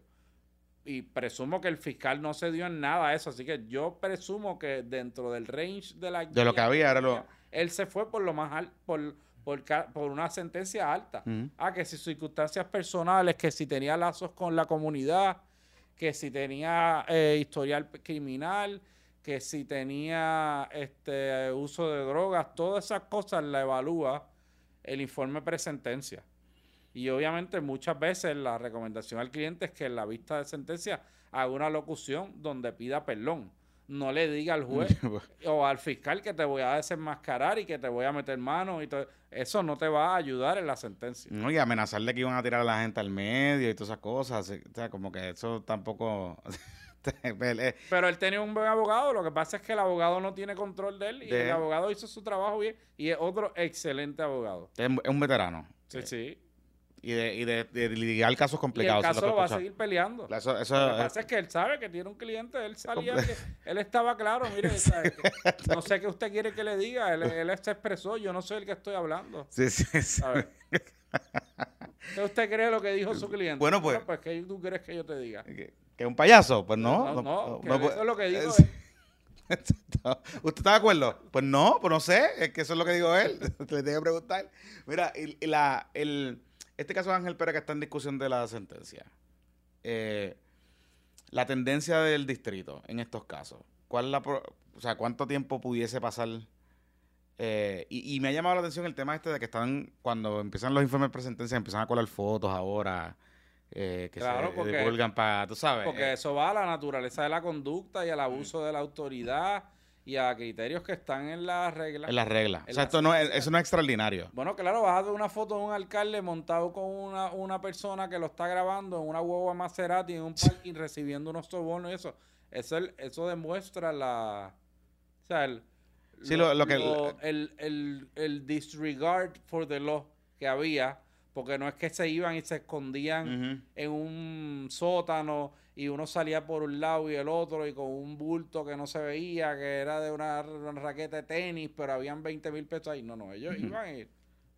Y presumo que el fiscal no se dio en nada a eso. Así que yo presumo que dentro del range de la De lo que había era lo- él se fue por lo más alto, por, por, una sentencia alta. Ujú. Ah, que si circunstancias personales, que si tenía lazos con la comunidad, que si tenía eh, historial criminal, que si tenía este uso de drogas, todas esas cosas la evalúa el informe presentencia. Y obviamente muchas veces la recomendación al cliente es que en la vista de sentencia haga una locución donde pida perdón. No le diga al juez [LAUGHS] o al fiscal que te voy a desenmascarar y que te voy a meter mano y todo. Eso no te va a ayudar en la sentencia. No, y amenazarle que iban a tirar a la gente al medio y todas esas cosas. O sea, como que eso tampoco. [LAUGHS] [LAUGHS] Eh, Pero él tenía un buen abogado, lo que pasa es que el abogado no tiene control de él y De el abogado hizo su trabajo bien y es otro excelente abogado. es un veterano. Sí, sí. Y de, y de, de lidiar casos Y el complicados. eso es caso lo va a seguir peleando. Eso, eso, Lo que pasa es que él sabe que tiene un cliente, él salía, que- él estaba claro, mire, [LAUGHS] no sé qué usted quiere que le diga, él, él se expresó, yo no soy el que estoy hablando. sí, sí, sí. ¿sabe? ¿Qué usted cree lo que dijo su cliente? Bueno, pues- pues ¿qué tú quieres que yo te diga? ¿Que, que es un payaso? Pues no. no, no, eso es lo que [LAUGHS] digo. es- [LAUGHS] ¿Usted está de acuerdo? Pues no, pues no sé. Es que eso es lo que digo él. [LAUGHS] Le tengo que preguntar. Mira, y- y la, el, este caso de Ángel Pérez que está en discusión de la sentencia. eh, la tendencia del distrito en estos casos. ¿Cuál la pro- o sea, cuánto tiempo pudiese pasar? Eh, y, y me ha llamado la atención el tema este de que están, cuando empiezan los informes de sentencia, empiezan a colar fotos ahora. Eh, que Claro, se porque- divulgan para, tú sabes. Porque eh, eso va a la naturaleza de la conducta y al abuso de la autoridad y a criterios que están en las reglas. En las reglas. O sea, la esto no es, eso no es extraordinario. Bueno, claro, vas a ver una foto de un alcalde montado con una, una persona que lo está grabando en una hueva Maserati en un parking recibiendo unos sobornos y eso. Eso, demuestra la... O sea, el, Sí, lo- lo que- el, el- el disregard for the law que había, porque no es que se iban y se escondían en un sótano y uno salía por un lado y el otro y con un bulto que no se veía, que era de una, una raqueta de tenis, pero habían 20 mil pesos ahí. No, no, ellos Ujú. iban y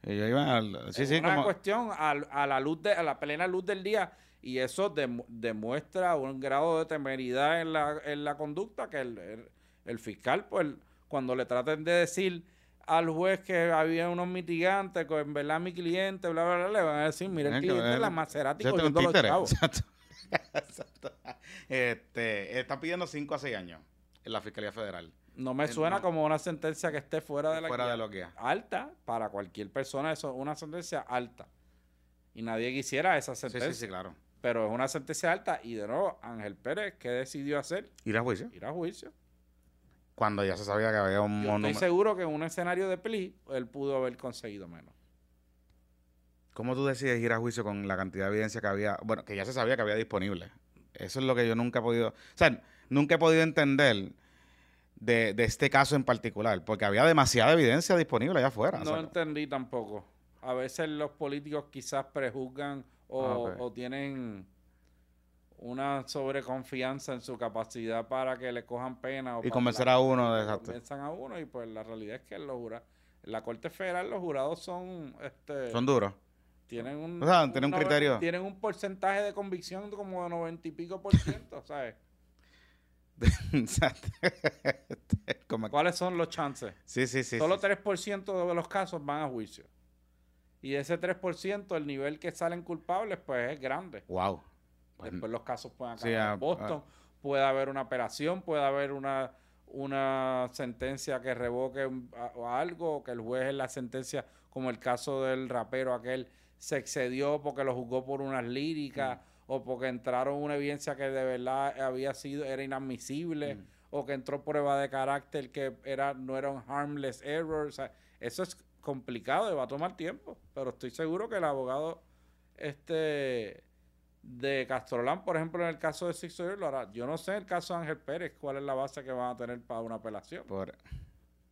Ellos iban al- sí, es sí, una como- cuestión a, a la luz de, a la plena luz del día y eso dem- demuestra un grado de temeridad en la, en la conducta que el, el- el fiscal, pues, cuando le traten de decir al juez que había unos mitigantes, que en verdad mi cliente, bla, bla, bla, le van a decir, mira, el cliente ver- la Maserati cogiendo los chavos. Exacto. [LAUGHS] Exacto. Este, está pidiendo 5 a 6 años en la Fiscalía Federal. No me Eh, suena no. como una sentencia que esté fuera de la Fuera guía. de lo que. Alta, para cualquier persona, eso es una sentencia alta. Y nadie quisiera esa Sí, sentencia. sí, sí, claro. Pero es una sentencia alta y de nuevo, Ángel Pérez, ¿qué decidió hacer? Ir a juicio. Ir a juicio. Cuando ya se sabía que había un Yo estoy monumento. seguro que en un escenario de pli, él pudo haber conseguido menos. ¿Cómo tú decides ir a juicio con la cantidad de evidencia que había? Bueno, que ya se sabía que había disponible. Eso es lo que yo nunca he podido. O sea, nunca he podido entender de, de este caso en particular, porque había demasiada evidencia disponible allá afuera. o No sea, entendí tampoco. A veces los políticos quizás prejuzgan o, Ah, o tienen una sobreconfianza en su capacidad para que le cojan pena. O Y convencer a uno de- y exacto. Convenzan a uno y pues la realidad es que los jura- en la Corte Federal los jurados son... Este, son duros. tienen un, O sea, tienen un criterio. Tienen un porcentaje de convicción como de noventa y pico por ciento, ¿sabes? [LAUGHS] Como- ¿Cuáles son los chances? sí, sí, sí. Solo sí. 3% de los casos van a juicio. Y de ese 3%, el nivel que salen culpables, pues es grande. Wow. Después los casos pueden acabar ah, en Boston. Puede haber una apelación, puede haber una, una sentencia que revoque o algo, que el juez en la sentencia, como el caso del rapero aquel, se excedió porque lo juzgó por unas líricas Mm. o porque entraron una evidencia que de verdad había sido, era inadmisible Mm. o que entró prueba de carácter que era, no era un harmless error. O sea, eso es complicado y va a tomar tiempo, pero estoy seguro que el abogado este de Castrolán, por ejemplo, en el caso de Six Years, lo hará. Yo no sé en el caso de Ángel Pérez cuál es la base que van a tener para una apelación, por-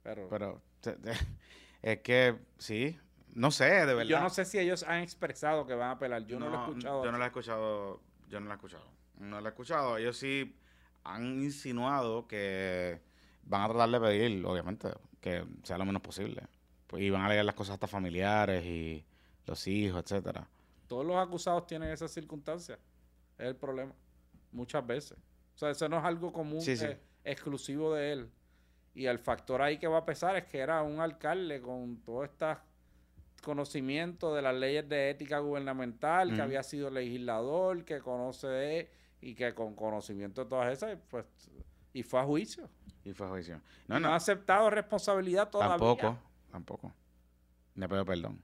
pero, pero te- te- [LAUGHS] es que sí. No sé, de verdad. yo no sé si ellos han expresado que van a apelar. Yo no, lo he escuchado. Yo no lo he escuchado. Yo no lo he escuchado. No lo he escuchado. Ellos sí han insinuado que van a tratar de pedir, obviamente, que sea lo menos posible. Pues, y van a leer las cosas hasta familiares y los hijos, etcétera. Todos los acusados tienen esas circunstancias. Es el problema. Muchas veces. O sea, eso no es algo común, Sí, sí. eh, exclusivo de él. Y el factor ahí que va a pesar es que era un alcalde con todo este conocimiento de las leyes de ética gubernamental, que había sido legislador, que conoce de, y que con conocimiento de todas esas, pues, y fue a juicio. Y fue a juicio. No, No, no ha no. aceptado responsabilidad todavía. Tampoco. Tampoco. Le pido perdón.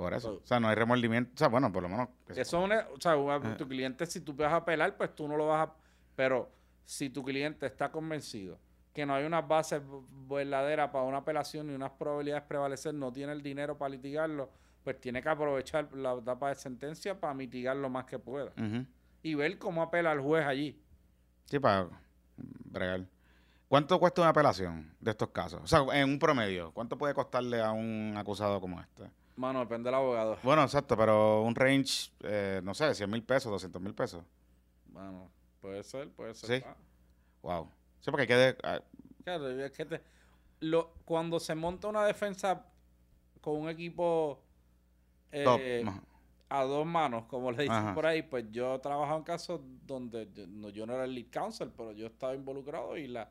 Por eso. Pues- o sea, no hay remordimiento. O sea, bueno, por lo menos. Eso es una- o sea, una- Ah. tu cliente, si tú vas a apelar, pues tú no lo vas a... Pero si tu cliente está convencido que no hay unas bases verdaderas para una apelación y unas probabilidades de prevalecer, no tiene el dinero para litigarlo, pues tiene que aprovechar la etapa de sentencia para mitigar lo más que pueda. Y ver cómo apela el juez allí. Sí, para bregar. ¿Cuánto cuesta una apelación de estos casos? O sea, en un promedio, ¿cuánto puede costarle a un acusado como este? Mano, depende del abogado. Bueno, exacto, pero un range, eh, no sé, 100 mil pesos, 200 mil pesos. Bueno, puede ser, puede ser. Sí. Ah, Wow. Sí, porque hay que... de- ah, Claro, es que te- lo, cuando se monta una defensa con un equipo eh, a dos manos, como le dicen Ajá. por ahí, pues yo he trabajado en casos donde yo no, yo no era el lead counsel, pero yo estaba involucrado y la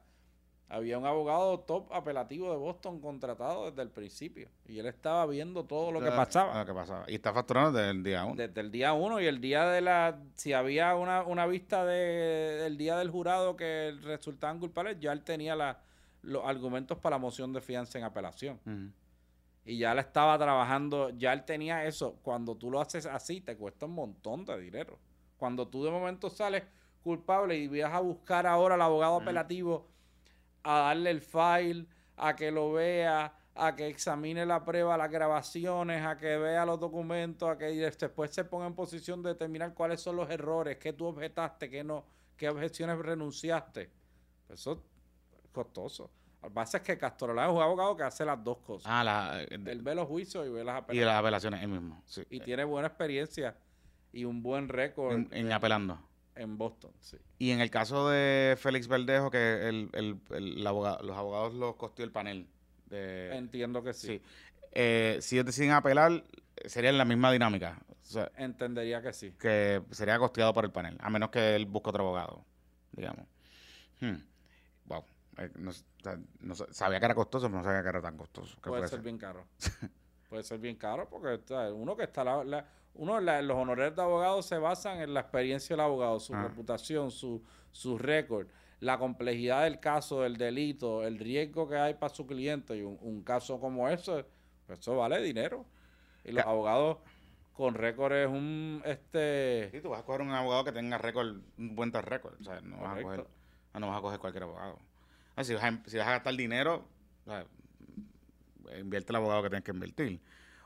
había un abogado top apelativo de Boston contratado desde el principio y él estaba viendo todo lo que pasaba Lo que pasaba. Y está facturando desde el día uno. desde el día uno y el día de la si había una, una vista de, del día del jurado que resultaban culpables ya él tenía la, los argumentos para la moción de fianza en apelación y ya la estaba trabajando, ya él tenía eso. Cuando tú lo haces así, te cuesta un montón de dinero. Cuando tú de momento sales culpable y vas a buscar ahora al abogado apelativo a darle el file, a que lo vea, a que examine la prueba, las grabaciones, a que vea los documentos, a que después se ponga en posición de determinar cuáles son los errores, qué tú objetaste, qué no, qué objeciones renunciaste. Eso es costoso. Lo que pasa es que Castrolán es un abogado que hace las dos cosas. Ah, la, eh, de- Él ve los juicios y ve las y apelaciones. las apelaciones, él mismo. Sí. Y, tiene buena experiencia y un buen récord En, en, en. Boston. Sí. Y en el caso de Félix Verdejo, que el, el, el abogado- los abogados los costeó el panel. De, Entiendo que sí. sí. Eh, si ellos deciden apelar, sería la misma dinámica. O sea, Entendería que sí. que sería costeado por el panel, a menos que él busque otro abogado, digamos. Hmm. Wow. eh, no, no sa- sabía que era costoso, pero no sabía que era tan costoso. Puede ser bien caro. [LAUGHS] Puede ser bien caro porque o sea, uno que está la, la- uno la- los honorarios de abogado se basan en la experiencia del abogado, su Ah. reputación, su su récord, la complejidad del caso, del delito, el riesgo que hay para su cliente y un, un caso como ese, pues eso vale dinero. Y los abogados con récord es un este Sí, tú vas a coger un abogado que tenga récord, un buen récord. O sea, no vas, a coger, ah, no vas a coger cualquier abogado. Ah, si, vas a, si vas a gastar dinero, o sea, invierte el abogado que tienes que invertir.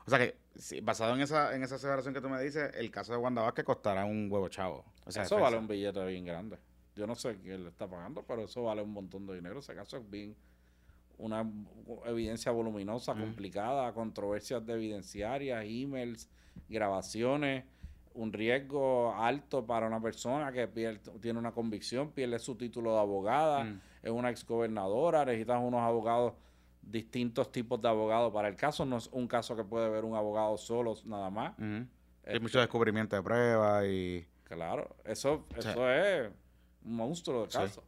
O sea que, si- basado en esa, en esa aseveración que tú me dices, el caso de Wanda Vázquez costará un huevo chavo. O sea, eso defensa. vale un billete bien grande. Yo no sé quién le está pagando, pero eso vale un montón de dinero. Ese caso es bien una evidencia voluminosa, complicada, controversias de evidenciarias, emails, grabaciones, un riesgo alto para una persona que pierde- tiene una convicción, pierde su título de abogada, es una exgobernadora, necesitas unos abogados, distintos tipos de abogados para el caso. No es un caso que puede ver un abogado solo nada más. Ujú. Hay Este, mucho descubrimiento de pruebas y... Claro, eso, eso es un monstruo de Sí. caso.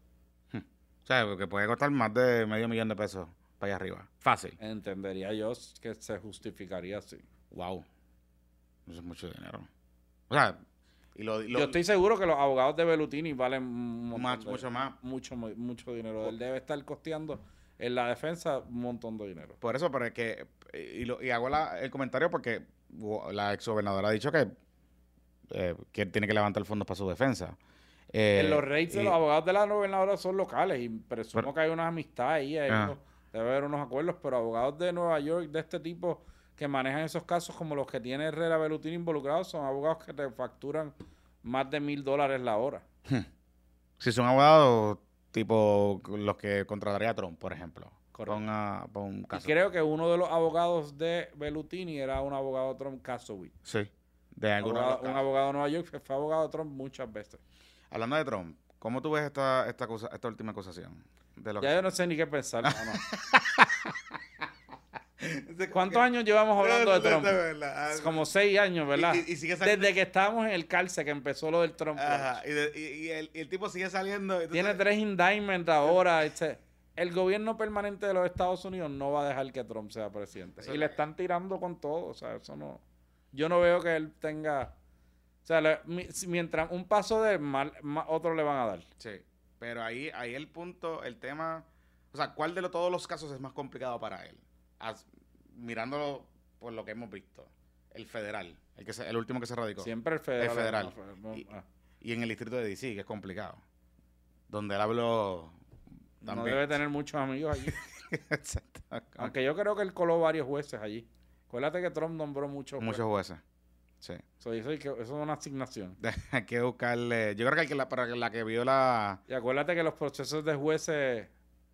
O sea, que puede costar más de medio millón de pesos para allá arriba. Fácil. Entendería yo que se justificaría así. Wow. Eso es mucho dinero. O sea, y lo... lo- yo estoy seguro que los abogados de Belutini valen más- de- mucho más. mucho, mu- mucho dinero. Él debe estar costeando en la defensa un montón de dinero. Por eso, pero es que... Y, lo- y hago la- el comentario porque la exgobernadora ha dicho que, eh, que tiene que levantar fondos para su defensa. Eh, en los rates de los abogados de la gobernadora son locales y presumo Pero- que hay una amistad ahí, hay Ah. unos- debe haber unos acuerdos, pero abogados de Nueva York de este tipo que manejan esos casos como los que tiene Herrera Belutini involucrados son abogados que te facturan más de mil dólares la hora. Si son abogados tipo los que contrataría Trump, por ejemplo. Correcto. Ponga, pon un Y caso. creo que uno de los abogados de Belutini era un abogado de Trump, Kasowitz. Sí. De de Abogado- un abogado de Nueva York que fue abogado de Trump muchas veces. Hablando de Trump, ¿cómo tú ves esta, esta, acusa- esta última acusación? De lo que- Ya yo no sé ni qué pensar. [LAUGHS] mano. [LAUGHS] ¿Cuántos años llevamos hablando de Trump? Es Como seis años, ¿verdad? Y- y- y sigue Desde que estábamos en el cárcel que empezó lo del Trump. Ajá, y, de- y- y el, y el tipo sigue saliendo. entonces- Tiene tres indictments ahora. este, el gobierno permanente de los Estados Unidos no va a dejar que Trump sea presidente. Eso y es le están tirando con todo. O sea, eso no. Yo no veo que él tenga. O sea, le- mientras un paso de mal, ma- otro le van a dar. Sí, pero ahí, ahí el punto, el tema, o sea, ¿cuál de lo- todos los casos es más complicado para él? As- mirándolo por lo que hemos visto. El federal, el, que se- el último que se radicó. Siempre el federal. El federal. no, no, Y- ah, Y en el distrito de DC, que es complicado. Donde él habló no debe tener muchos amigos allí. [LAUGHS] Exacto. Aunque yo creo que él coló varios jueces allí. Acuérdate que Trump nombró muchos jueces. Muchos jueces. Sí. So, eso, hay es una asignación. [LAUGHS] Hay que buscarle. Yo creo que, el que la, para la que vio la. Y acuérdate que los procesos de jueces,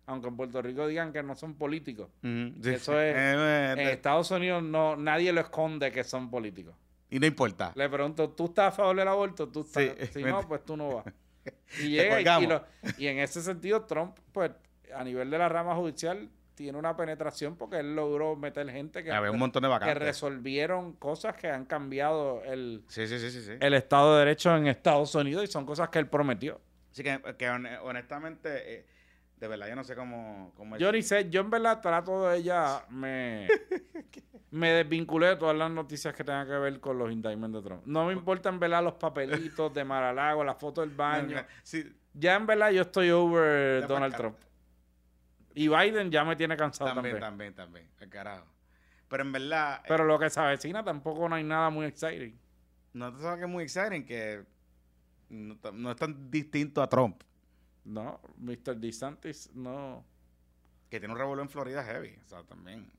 aunque en Puerto Rico digan que no son políticos, sí. Eso es- [LAUGHS] en Estados Unidos no nadie lo esconde que son políticos. y no importa. Le pregunto, ¿tú estás a favor del aborto? ¿Tú estás? Sí, si [LAUGHS] no, pues tú no vas. [LAUGHS] Y llega y, lo- y en ese sentido Trump, pues a nivel de la rama judicial, tiene una penetración porque él logró meter gente que, Había un montón de que resolvieron cosas que han cambiado el, Sí, sí, sí, sí. sí. el Estado de Derecho en Estados Unidos y son cosas que él prometió. Así que, que hon- honestamente, eh, de verdad, yo no sé cómo. cómo Yo ni sé, yo en verdad trato de ella, me, [LAUGHS] me desvinculé de todas las noticias que tengan que ver con los indictments de Trump. No me importan verdad los papelitos de Maralago, la foto del baño. [LAUGHS] Sí, Ya en verdad yo estoy over Ya Donald Trump. Y Biden ya me tiene cansado también, también. también, también. carajo. Pero en verdad, eh, Pero lo que se avecina tampoco no hay nada muy exciting. no te sabes que es muy exciting que no es tan distinto a Trump, No, Mr. DeSantis no. que tiene un revuelo en Florida heavy. O sea, también.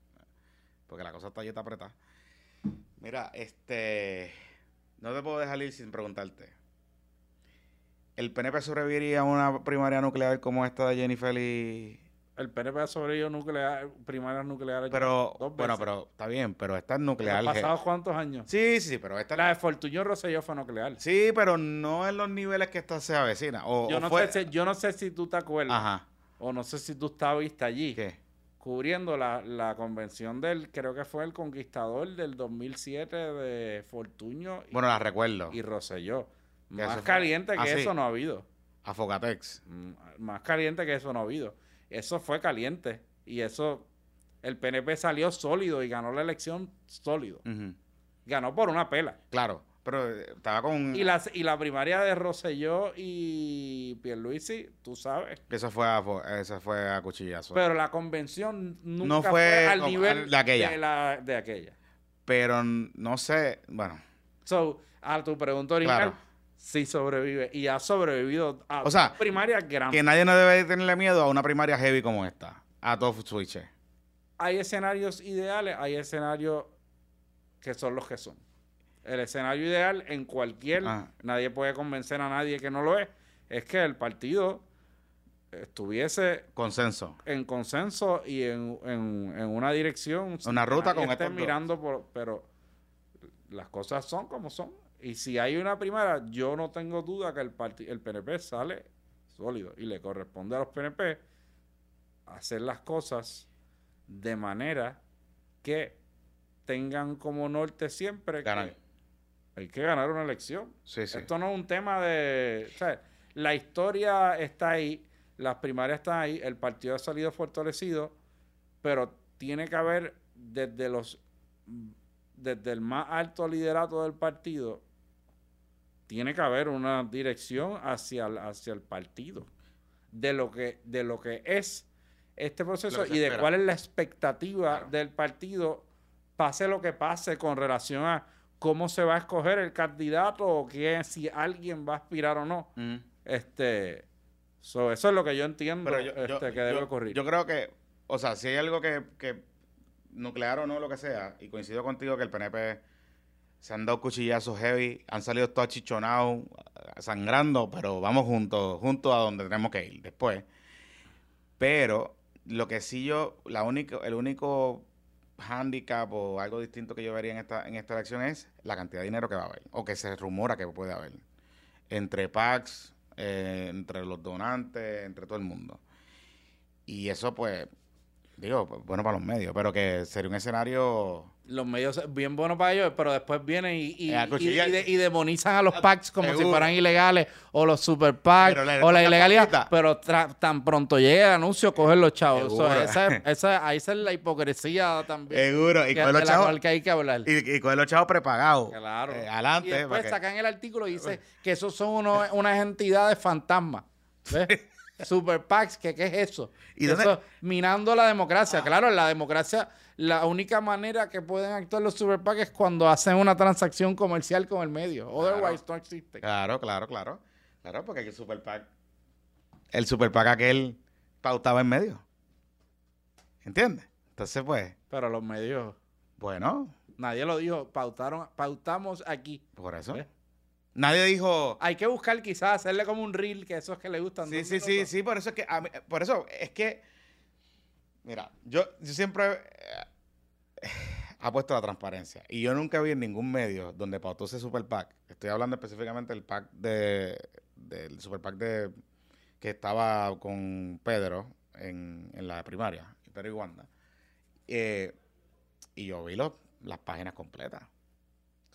Porque la cosa está ahí está apretada. Mira, este. No te puedo dejar ir sin preguntarte. ¿El PNP sobreviviría a una primaria nuclear como esta de Jennifer El PNP ha sobrevivido nuclear, primarias nucleares. Pero, dos bueno, pero está bien, pero esta es ¿Han nuclear. je- pasado cuántos años? Sí, sí, sí, pero esta La de Fortuño Rosselló fue nuclear. Sí, pero no en los niveles que esta se avecina. O, Yo o no, fue- sé si, yo no sé si tú te acuerdas, Ajá. o no sé si tú estabas allí, ¿Qué? cubriendo la, la convención del, creo que fue el conquistador del 2007 de Fortuño y, Bueno, la recuerdo. y Rosselló. Más fue- caliente que Ah, sí. eso no ha habido. A Fogatex. Mm, Más caliente que eso no ha habido. Eso fue caliente. Y eso, el PNP salió sólido y ganó la elección sólido. Ganó por una pela. Claro, pero eh, estaba con... Y la, y la primaria de Rosselló y Pierluisi, tú sabes. que Eso fue a, eso fue a cuchillazo. Pero la convención nunca No fue, fue al nivel de aquella. De, la- de aquella. Pero no sé, bueno, So, a tu pregunta original, Claro. Sí sobrevive. Y ha sobrevivido a O sea, primarias grandes. que nadie no debe tenerle miedo a una primaria heavy como esta. A todos switches. Hay escenarios ideales, hay escenarios que son los que son. El escenario ideal en cualquier, Ah. nadie puede convencer a nadie que no lo es, es que el partido estuviese Consenso. en consenso y en, en- en una dirección. Una ruta con esté mirando por, pero las cosas son como son. Y si hay una primera, yo no tengo duda que el, el PNP sale sólido y le corresponde a los PNP hacer las cosas de manera que tengan como norte siempre que hay que ganar una elección. Sí, sí. Esto no es un tema de... o sea, la historia está ahí, las primarias están ahí, el partido ha salido fortalecido, pero tiene que haber desde los desde el más alto liderato del partido tiene que haber una dirección hacia el, hacia el partido de lo que de lo que es este proceso y de cuál es la expectativa Claro. del partido pase lo que pase con relación a cómo se va a escoger el candidato o que si alguien va a aspirar o no. Mm. Este, so, eso es lo que yo entiendo yo, este, yo- que debe ocurrir. yo creo que, o sea, si hay algo que, que nuclear o no, lo que sea, y coincido contigo que el PNP se han dado cuchillazos heavy, han salido todos achichonados, sangrando, pero vamos juntos, juntos a donde tenemos que ir después. Pero lo que sí yo, la única, el único handicap o algo distinto que yo vería en esta, en esta elección es la cantidad de dinero que va a haber, o que se rumora que puede haber, entre PACs, eh, entre los donantes, entre todo el mundo. Y eso, pues, digo, pues, bueno para los medios, pero que sería un escenario... Los medios bien buenos para ellos, pero después vienen y, y, Eh, y- y de- y demonizan a los PACs como si fueran ilegales, o los super le- o la la ilegalidad. Pero tra- tan pronto llegue el anuncio, cogen los chavos. Seguro. esa, [LAUGHS] esa, ahí esa es la hipocresía también. Seguro, y que- con de los chavos... que hay que hablar. Y, y con los chavos prepagados. Claro. Eh, y adelante. después para que- sacan el artículo y dice que esos son unos- unas entidades fantasmas. ¿Ves? [LAUGHS] Super PACs, que qué es eso? ¿Y Eso, dónde- minando la democracia. Claro, la democracia, la única manera que pueden actuar los super PACs es cuando hacen una transacción comercial con el medio. Otherwise, no existe. Claro, claro, claro. Claro, porque el Super PAC... El Super PAC aquel pautaba en medio. ¿Entiendes? Entonces, pues, Pero los medios, bueno, nadie lo dijo. Pautaron, pautamos aquí. por eso. ¿Ves? Nadie dijo... Hay que buscar quizás hacerle como un reel, que esos que le gustan. Sí, sí, sí, sí, por eso es que, a mí- por eso es que, mira, yo, yo siempre eh, apuesto a la transparencia. Y yo nunca vi en ningún medio donde pautó ese super PAC, estoy hablando específicamente del PAC de, del super de, que estaba con Pedro en, en la primaria, Pedro y Wanda, Eh, y yo vi los- las páginas completas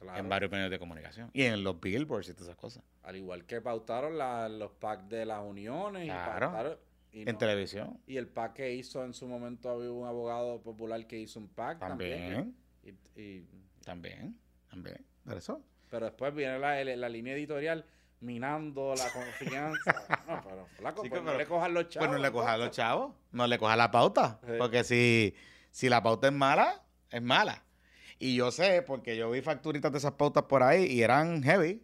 Claro. en varios medios de comunicación y en los billboards y todas esas cosas, Al igual que pautaron la- los packs de las uniones. Claro. Y, pautaron- y en no- televisión y el pack que hizo en su momento, había un abogado popular que hizo un pack también. también. Y- y- También, también. Por eso. pero después viene la, la línea editorial minando la confianza. [LAUGHS] no, pero, flaco, pues no le cojan los chavos. Pues no le coja a los chavos, no le coja la pauta. Sí. Porque si, si la pauta es mala, es mala. Y yo sé, porque yo vi facturitas de esas pautas por ahí y eran heavy.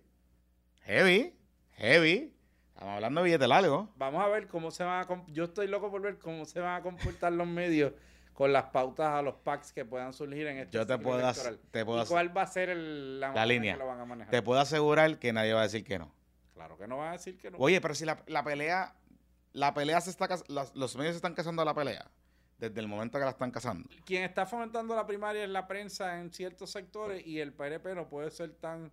Heavy, heavy. Estamos hablando de billete largo. Vamos a ver cómo se van a... Yo estoy loco por ver cómo se van a comportar los medios con las pautas a los packs que puedan surgir en este Yo te puedo, te puedo ¿Y cuál va a ser el- la, línea. que lo van a manejar? te puedo asegurar que nadie va a decir que no. Claro que no van a decir que no. Oye, pero si la, la pelea, la pelea se está, los medios se están casando a la pelea. Desde el momento que la están casando. quien está fomentando la primaria es la prensa en ciertos sectores y el PNP no puede ser tan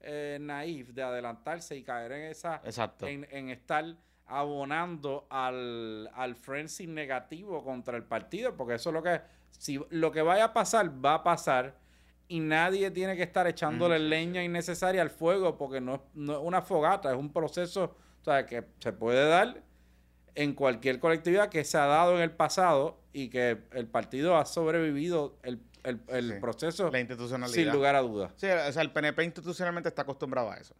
eh, naif de adelantarse y caer en esa Exacto. en, en estar abonando al, al frenzy negativo contra el partido, porque eso es lo que si lo que vaya a pasar va a pasar y nadie tiene que estar echándole leña innecesaria al fuego porque no, es- no es una fogata, es un proceso o sea, que se puede dar en cualquier colectividad que se ha dado en el pasado y que el partido ha sobrevivido el, el- el Sí. proceso La institucionalidad. sin lugar a dudas. Sí, o sea, el PNP institucionalmente está acostumbrado a eso.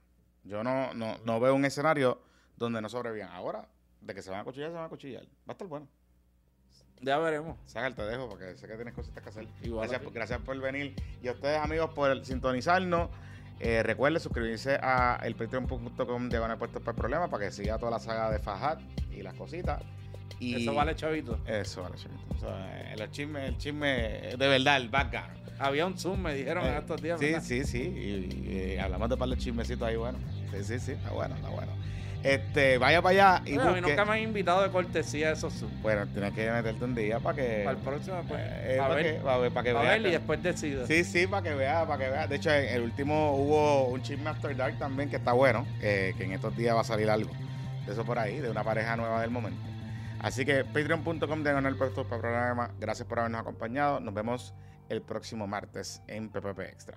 Yo no, no, no veo un escenario donde no sobrevivan. Ahora, de que se van a cuchillar, se van a cuchillar. Va a estar bueno. Ya veremos. Sagar, te dejo porque sé que tienes cositas que hacer. Igual Gracias, por- gracias por venir. Y a ustedes, amigos, por sintonizarnos. Eh, recuerden suscribirse a el patreon.com de Puestos para el Problema para que siga toda la saga de Fajat y las cositas. Y Eso vale, chavito. Eso vale, chavito. O sea, el chisme, el chisme de verdad, el background. Había un Zoom, me dijeron en Eh, estos días. Sí, ¿verdad? sí, sí. Y, y, hablamos de par de chismecitos ahí, bueno. Sí, sí, sí. Está bueno, está bueno. Este, vaya para allá y a mí busque. nunca me han invitado de cortesía a esos Zoom. Bueno, tienes que meterte un día para que. Para el próximo, pues. eh, a para ver, que, para ver, para que a vea ver y después decido. Sí, sí, para que vea, para que vea. De hecho, en el último hubo un chisme After Dark también que está bueno, eh, que en estos días va a salir algo de eso por ahí, de una pareja nueva del momento. Así que patreon.com de ganar para programa. Gracias por habernos acompañado. Nos vemos el próximo martes en PPP Extra.